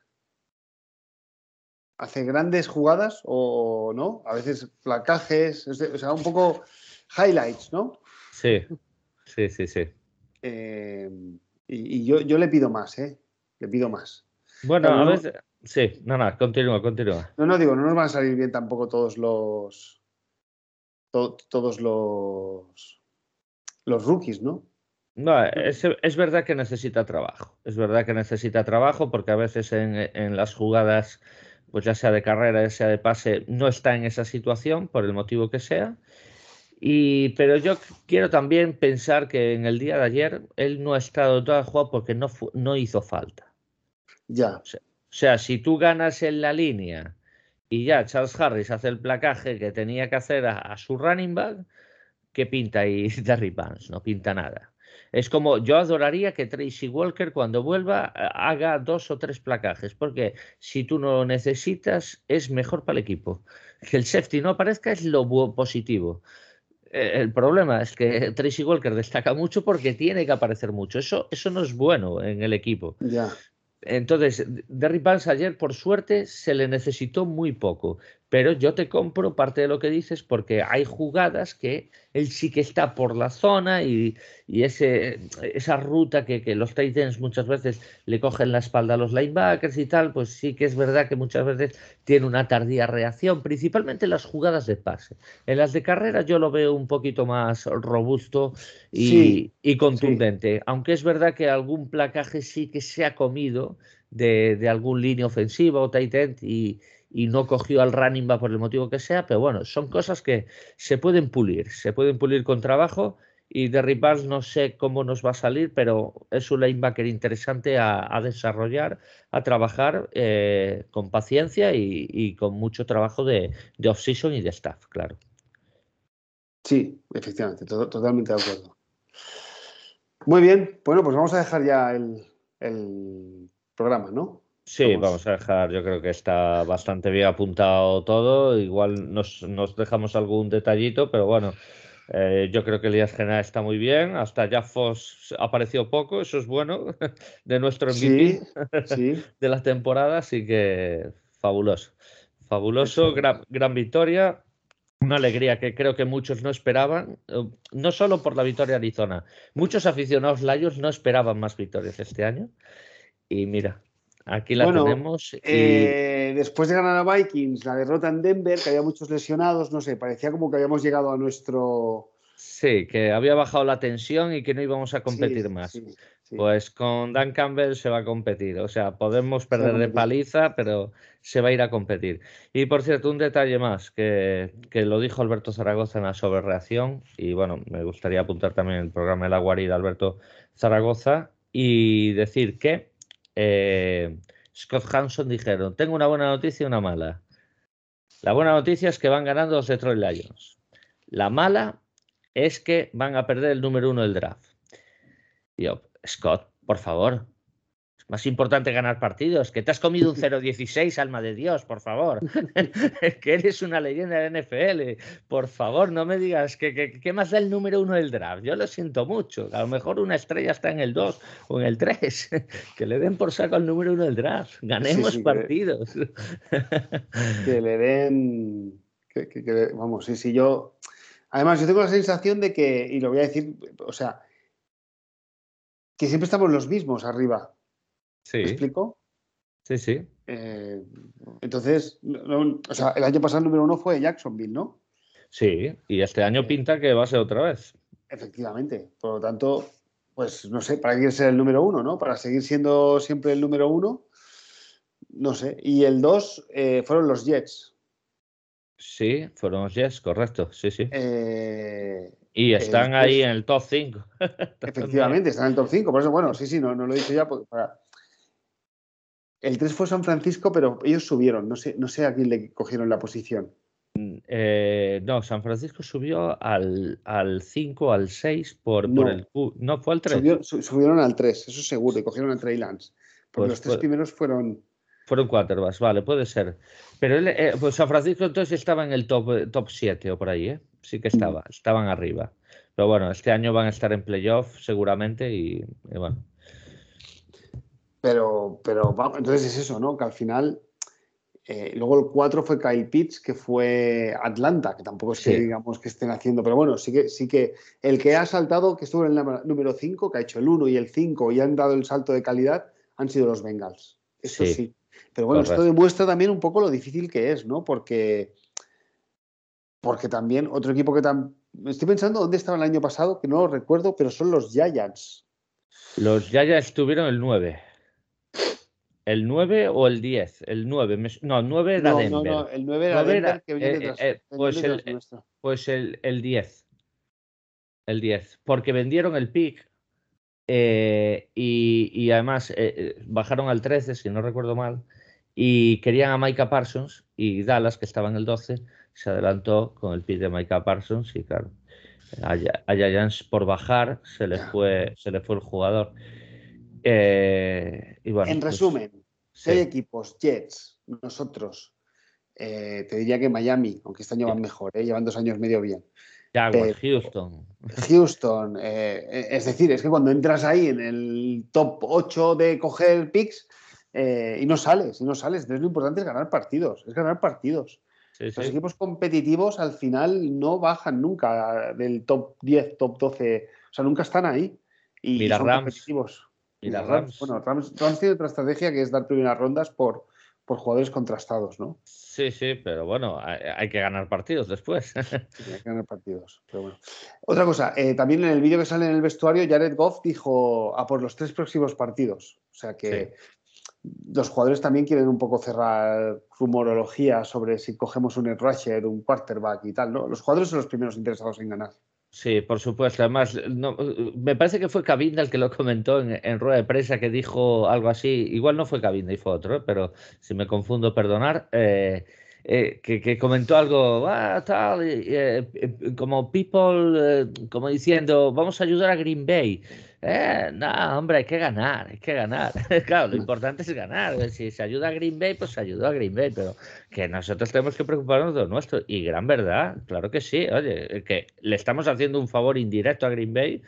Hace grandes jugadas o no, a veces placajes, o sea, un poco highlights, ¿no? Sí, sí, sí, sí. Eh, y, yo, yo, le pido más, ¿eh? Le pido más. Bueno, a veces, Sí, no, no, continúa, continúa. No, no, digo, no nos van a salir bien tampoco todos los. todos los. Los rookies, ¿no? No, es, verdad que necesita trabajo. Es verdad que necesita trabajo porque a veces en, las jugadas, pues ya sea de carrera, ya sea de pase, no está en esa situación por el motivo que sea. Y, pero yo quiero también pensar que en el día de ayer él no ha estado todo el juego porque no, no hizo falta. Ya. O sea, si tú ganas en la línea y ya Charles Harris hace el placaje que tenía que hacer a, su running back, ¿qué pinta ahí Derry Vance? No pinta nada. Es como yo adoraría que Tracy Walker cuando vuelva haga dos o tres placajes, porque si tú no lo necesitas es mejor para el equipo. Que el safety no aparezca es lo positivo. E, el problema es que Tracy Walker destaca mucho porque tiene que aparecer mucho. Eso, eso no es bueno en el equipo. Ya. Entonces, Derry Vance ayer, por suerte, se le necesitó muy poco. Pero yo te compro parte de lo que dices porque hay jugadas que él sí que está por la zona y, ese, esa ruta que, los Titans muchas veces le cogen la espalda a los linebackers y tal, pues sí que es verdad que muchas veces tiene una tardía reacción, principalmente en las jugadas de pase. En las de carrera yo lo veo un poquito más robusto y, contundente, aunque es verdad que algún placaje sí que se ha comido de, de algún línea ofensiva o tight end y y no cogió al running back por el motivo que sea, pero bueno, son cosas que se pueden pulir, se pueden pulir con trabajo y derribar no sé cómo nos va a salir, pero es un linebacker interesante a, desarrollar, a trabajar eh, con paciencia y, con mucho trabajo de, de off-season y de staff, claro. Sí, efectivamente, totalmente de acuerdo. Muy bien, bueno, pues vamos a dejar ya el programa, ¿no? Sí, vamos. a dejar, yo creo que está bastante bien apuntado todo. Igual nos, dejamos algún detallito, pero bueno, eh, yo creo que el día general está muy bien. Hasta ya Foss apareció poco, eso es bueno, de nuestro MVP de la temporada, así que fabuloso. Fabuloso, gran, gran victoria. Una alegría que creo que muchos no esperaban, eh, no solo por la victoria de Arizona, muchos aficionados Lions no esperaban más victorias este año. Y mira, Aquí la tenemos. Eh, después de ganar a Vikings, la derrota en Denver, que había muchos lesionados, no sé, parecía como que habíamos llegado a nuestro. Sí, que había bajado la tensión y que no íbamos a competir más. pues con Dan Campbell se va a competir. O sea, podemos perder de paliza, pero se va a ir a competir. Y por cierto, un detalle más, que, que lo dijo Alberto Zaragoza en la sobrereacción, y bueno, me gustaría apuntar también el programa de la guarida Alberto Zaragoza, y decir que eh, Scott Hanson dijeron, tengo una buena noticia y una mala. La buena noticia es que van ganando los Detroit Lions. La mala es que van a perder el número uno del draft. Scott, por favor, más importante ganar partidos. Que te has comido un 0-16, alma de Dios, por favor. que eres una leyenda de NFL. Por favor, no me digas que, que, más da el número uno del draft. Yo lo siento mucho. A lo mejor una estrella está en el 2 o en el 3. que le den por saco al número uno del draft. Ganemos partidos. que le den. vamos, sí, sí, yo. Además, yo tengo la sensación de que, y lo voy a decir, o sea, que siempre estamos los mismos arriba. Sí. ¿Me explico? Sí, sí. Eh, entonces, o sea, el año pasado el número uno fue Jacksonville, ¿no? Sí, y este año pinta que va a ser otra vez. Efectivamente. Por lo tanto, pues no sé, para qué ser el número uno, ¿no? Para seguir siendo siempre el número uno, no sé. Y el dos eh, fueron los Jets. Sí, fueron los Jets, correcto, sí, sí. Eh, y están ahí en el top 5. efectivamente, están en el top 5. Por eso, bueno, sí, sí, no, no lo he dicho ya. Para... El 3 fue San Francisco, pero ellos subieron. No sé, no sé a quién le cogieron la posición. Mm, eh, no, San Francisco subió al, al 5, al 6 por, por el Q. No, fue al 3. subieron al 3, eso seguro, y cogieron a Trey Lance. Porque pues los tres primeros fueron. Fueron quarterbacks, vale, puede ser. Pero él, eh, pues San Francisco entonces estaba en el top, top 7 o por ahí, ¿eh? Sí que estaba, mm. estaban arriba. Pero bueno, este año van a estar en playoff seguramente y, bueno. Pero, pero entonces es eso, ¿no? Que al final eh, luego el 4 fue Kyle Pitts, que fue Atlanta, que tampoco es que digamos que estén haciendo, pero bueno, sí que, sí que el que ha saltado, que estuvo en el número 5, que ha hecho el 1 y el 5 y han dado el salto de calidad, han sido los Bengals. Eso sí. Pero bueno, esto demuestra también un poco lo difícil que es, ¿no? Porque, porque también otro equipo que también... Estoy pensando dónde estaba el año pasado, que no lo recuerdo, pero son los Giants. Los Giants estuvieron el 9. ¿El 9 o el 10? El 9. No, el 9 era Denver. No, no, el 9 era Denver que viene eh, eh, pues, el, pues el, el 10. El 10. Porque vendieron el pick eh, y, y, además bajaron al 13, si no recuerdo mal, y querían a Micah Parsons y Dallas, que estaba en el 12, se adelantó con el pick de Micah Parsons y claro, a, Giants por bajar se le fue, se le fue el jugador. Eh, en pues, resumen, seis equipos, Jets, nosotros, eh, te diría que Miami, aunque este año van mejor, eh, llevan dos años medio bien. Houston. Houston, es decir, es que cuando entras ahí en el top 8 de coger picks y no sales, y no sales, entonces lo importante es ganar partidos, es ganar partidos. Los equipos competitivos al final no bajan nunca del top 10, top 12, o sea, nunca están ahí. Y Mira, son Rams, competitivos. Y la Rams. Bueno, Rams, tiene otra estrategia que es dar primeras rondas por, por jugadores contrastados, ¿no? Sí, sí, pero bueno, hay, que ganar partidos después. Sí, hay que ganar partidos. Pero bueno. Otra cosa, eh, también en el vídeo que sale en el vestuario, Jared Goff dijo a por los tres próximos partidos. O sea que los jugadores también quieren un poco cerrar rumorología sobre si cogemos un rusher, un quarterback y tal, ¿no? Los jugadores son los primeros interesados en ganar. Sí, por supuesto. Además, no, me parece que fue Cabinda el que lo comentó en, rueda de prensa, que dijo algo así. Igual no fue Cabinda y fue otro, pero si me confundo, perdonar. Eh, eh, que, comentó algo, ah, tal, eh, como people, como diciendo, vamos a ayudar a Green Bay. Eh, no, hombre, hay que ganar, hay que ganar. claro, lo importante es ganar. Si se ayuda a Green Bay, pues se ayuda a Green Bay, pero que nosotros tenemos que preocuparnos de lo nuestro. Y gran verdad, claro que sí. Oye, que le estamos haciendo un favor indirecto a Green Bay,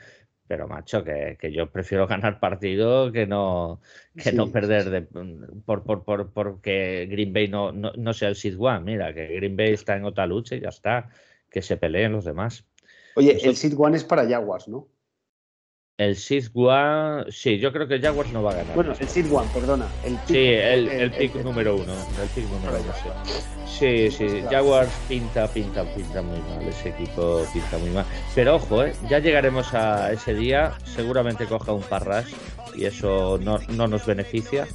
pero macho, que, yo prefiero ganar partido que no, que no perder de, por, por, por, porque Green Bay no, no, sea el Seed One. Mira, que Green Bay está en otra lucha y ya está, que se peleen los demás. Oye, el Seed One es para Jaguars, ¿no? El Seed One, sí, yo creo que Jaguars no va a ganar. Bueno, el Seed One, perdona. El sí, el, el, pick número uno. El pick número uno, sí. Sí, sí, Jaguars pinta, pinta, pinta muy mal. Ese equipo pinta muy mal. Pero ojo, ¿eh? ya llegaremos a ese día. Seguramente coja un parras y eso no, no nos beneficia.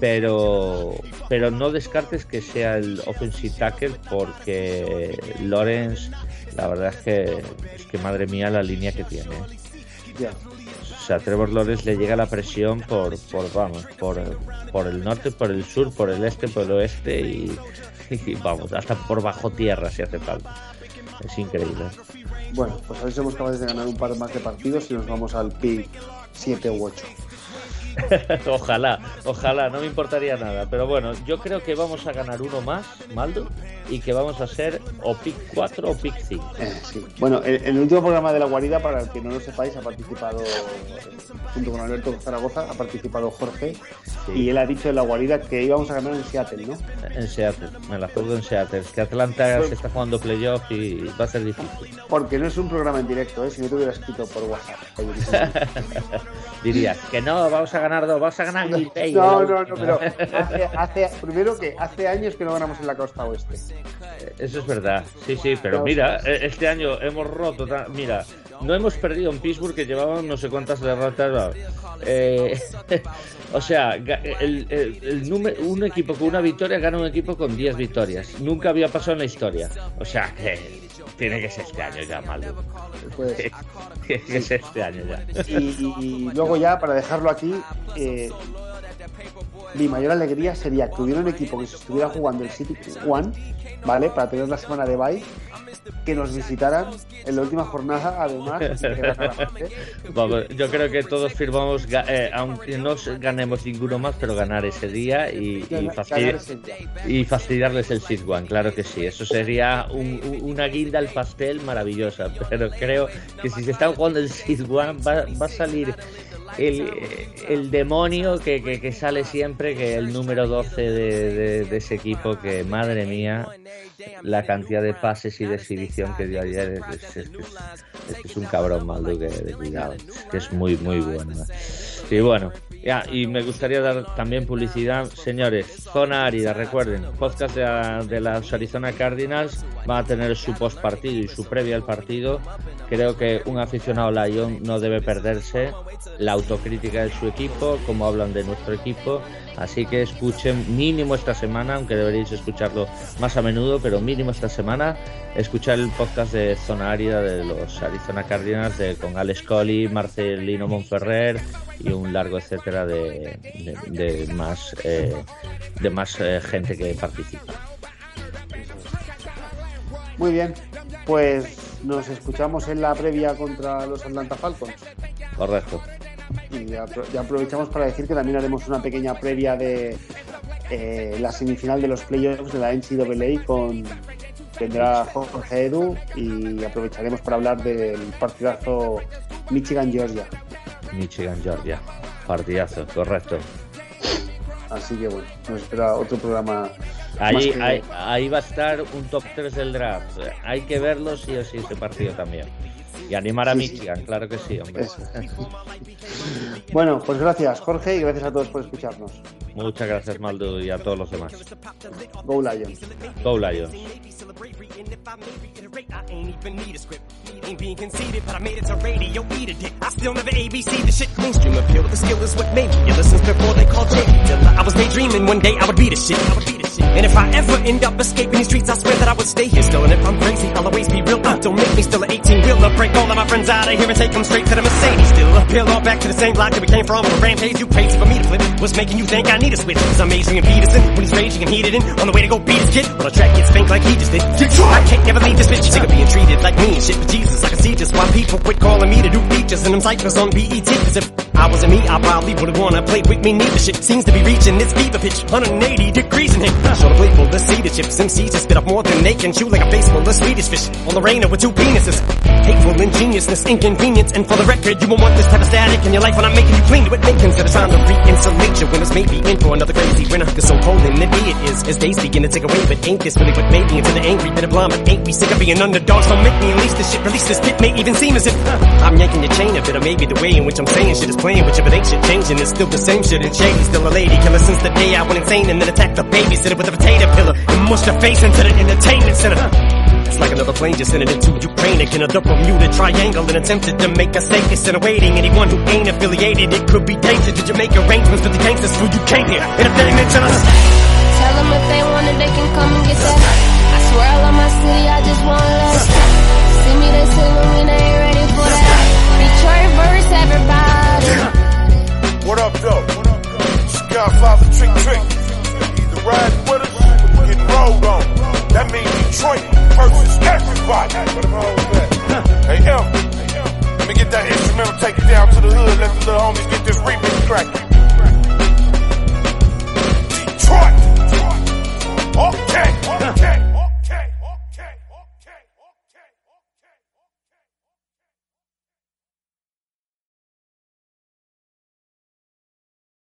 Pero, pero no descartes que sea el offensive tackle porque Lawrence, la verdad es que, es que madre mía la línea que tiene. Ya. Sea, Trevor Lawrence le llega la presión por, por vamos, por, por el norte, por el sur, por el este, por el oeste y, vamos, hasta por bajo tierra si hace falta. Es increíble. Bueno, pues a ver si somos capaces de ganar un par más de partidos y nos vamos al pick 7 u 8. ojalá, ojalá, no me importaría nada. Pero bueno, yo creo que vamos a ganar uno más, Maldo, y que vamos a ser o pick 4 o pick 5. Eh, bueno, en, el último programa de la guarida, para el que no lo sepáis, ha participado, junto con Alberto Zaragoza, ha participado Jorge, y él ha dicho en la guarida que íbamos a ganar en Seattle, ¿no? En Seattle, me la juego en Seattle. que Atlanta se está jugando playoff y va a ser difícil. Porque no es un programa en directo, ¿eh? si no te hubiera escrito por WhatsApp. Dirías que no, vamos a ganar dos, vamos a ganar no, No, no, no, pero hace, hace, primero que hace años que no ganamos en la costa oeste. Eso es verdad, sí, sí, pero mira, e, este año hemos roto, mira, no hemos perdido en Pittsburgh que llevaban no sé cuántas derrotas. Eh, o sea, el, el, número, un equipo con una victoria gana un equipo con 10 victorias. Nunca había pasado en la historia. O sea, que tiene que ser este año ya, malo. Pues, tiene que ser este año ya. Y, luego ya, para dejarlo aquí, eh, mi mayor alegría sería que hubiera un equipo que se estuviera jugando el City One, ¿vale? Para tener la semana de bye, que nos visitaran en la última jornada, además. yo creo que todos firmamos, eh, aunque no ganemos ninguno más, pero ganar ese día y, y, fastidiarles el City One, claro que sí. Eso sería una guinda al pastel maravillosa, pero creo que si se está jugando el City One va, va a salir el, demonio que, sale siempre, que el número 12 de, ese equipo, que madre mía, la cantidad de pases y de exhibición que dio ayer es, un cabrón Maldo que, cuidado, que es muy, muy bueno. Y bueno, ya, y me gustaría dar también publicidad, señores, zona árida, recuerden, podcast de, de las Arizona Cardinals va a tener su post partido y su previa al partido. Creo que un aficionado Lion no debe perderse la autocrítica de su equipo, como hablan de nuestro equipo. Así que escuchen mínimo esta semana, aunque deberéis escucharlo más a menudo, pero mínimo esta semana, escuchar el podcast de Zona Árida de los Arizona Cardinals de, con Alex Colli, Marcelino Monferrer y un largo etcétera de, más, eh, de más eh, gente que participa. Muy bien, pues nos escuchamos en la previa contra los Atlanta Falcons. Correcto. Y ya, aprovechamos para decir que también haremos una pequeña previa de eh, la semifinal de los playoffs de la NCAA con vendrá Jorge Edu y aprovecharemos para hablar del partidazo Michigan-Georgia. Michigan-Georgia, partidazo, correcto. Así que bueno, nos espera otro programa. Ahí, ahí, va a estar un top 3 del draft. Hay que verlo sí o sí ese partido también. Y animar a Michigan, claro que sí, hombre. bueno, pues gracias Jorge y gracias a todos por escucharnos. Muchas gracias Maldo y a todos los demás. Go Lions. Go Lions. I would be the shit. I would be the shit. And if I ever end up escaping these streets, I swear that I would stay here still. And if I'm crazy, I'll always be real. Uh, don't make me still an 18 wheeler. Break all of my friends out of here and take them straight to the Mercedes still. Peel all back to the same block that we came from on a rampage. You crazy for me to flip. What's making you think I need a switch? Cause I'm Adrian Peterson when he's raging and heated in on the way to go beat his kid. Well, the track gets spanked like he just did. Detroit! I can't never leave this bitch. Sick of being treated like me and shit. But Jesus, I can see just why people quit calling me to do features and them cyphers on BET. Cause if I wasn't me, I probably wouldn't wanna play with me neither. Shit seems to be reaching its fever pitch. 180 degrees in here. Show the playful, the cedar chips. MCs just spit up more than they can chew like a face full of Swedish fish. On the rainer with two penises. Hateful ingeniousness, inconvenience. And for the record, you won't want this type of static in your life when I'm making you clean to it. Make consider time to re-insulate your winners. Maybe in for another crazy winter. Cause so cold in the day it is. As days begin to take away, but ain't this really what made me into the angry bit of But Ain't we sick of being underdogs? Don't make me unleash this shit. Release this pit may even seem as if uh, I'm yanking your chain a bit. Or maybe the way in which I'm saying shit is playing with you. But ain't shit changing. It's still the same shit. And Shady's still a lady killer since the day I went insane and then attacked the babysitter with a potato pillar and mushed her face into the entertainment center. It's like another plane just sending into Ukraine again. A Bermuda Triangle and attempted to make a safe instead of waiting. Anyone who ain't affiliated, it could be dangerous. Did you make arrangements for the gangsters who you came here? And if they mention us, tell them if they want it, they can come and get that. I swear I love my city, I just want less. See me, they salute me, they ain't ready for that. Detroit verse, everybody. What up, though? Godfather Trick Trick. Either riding with us or getting rolled on. That means Detroit versus everybody. Hey, M. Let me get that instrumental, take it down to the hood, let the little homies get this remix cracking. Detroit. Okay, okay.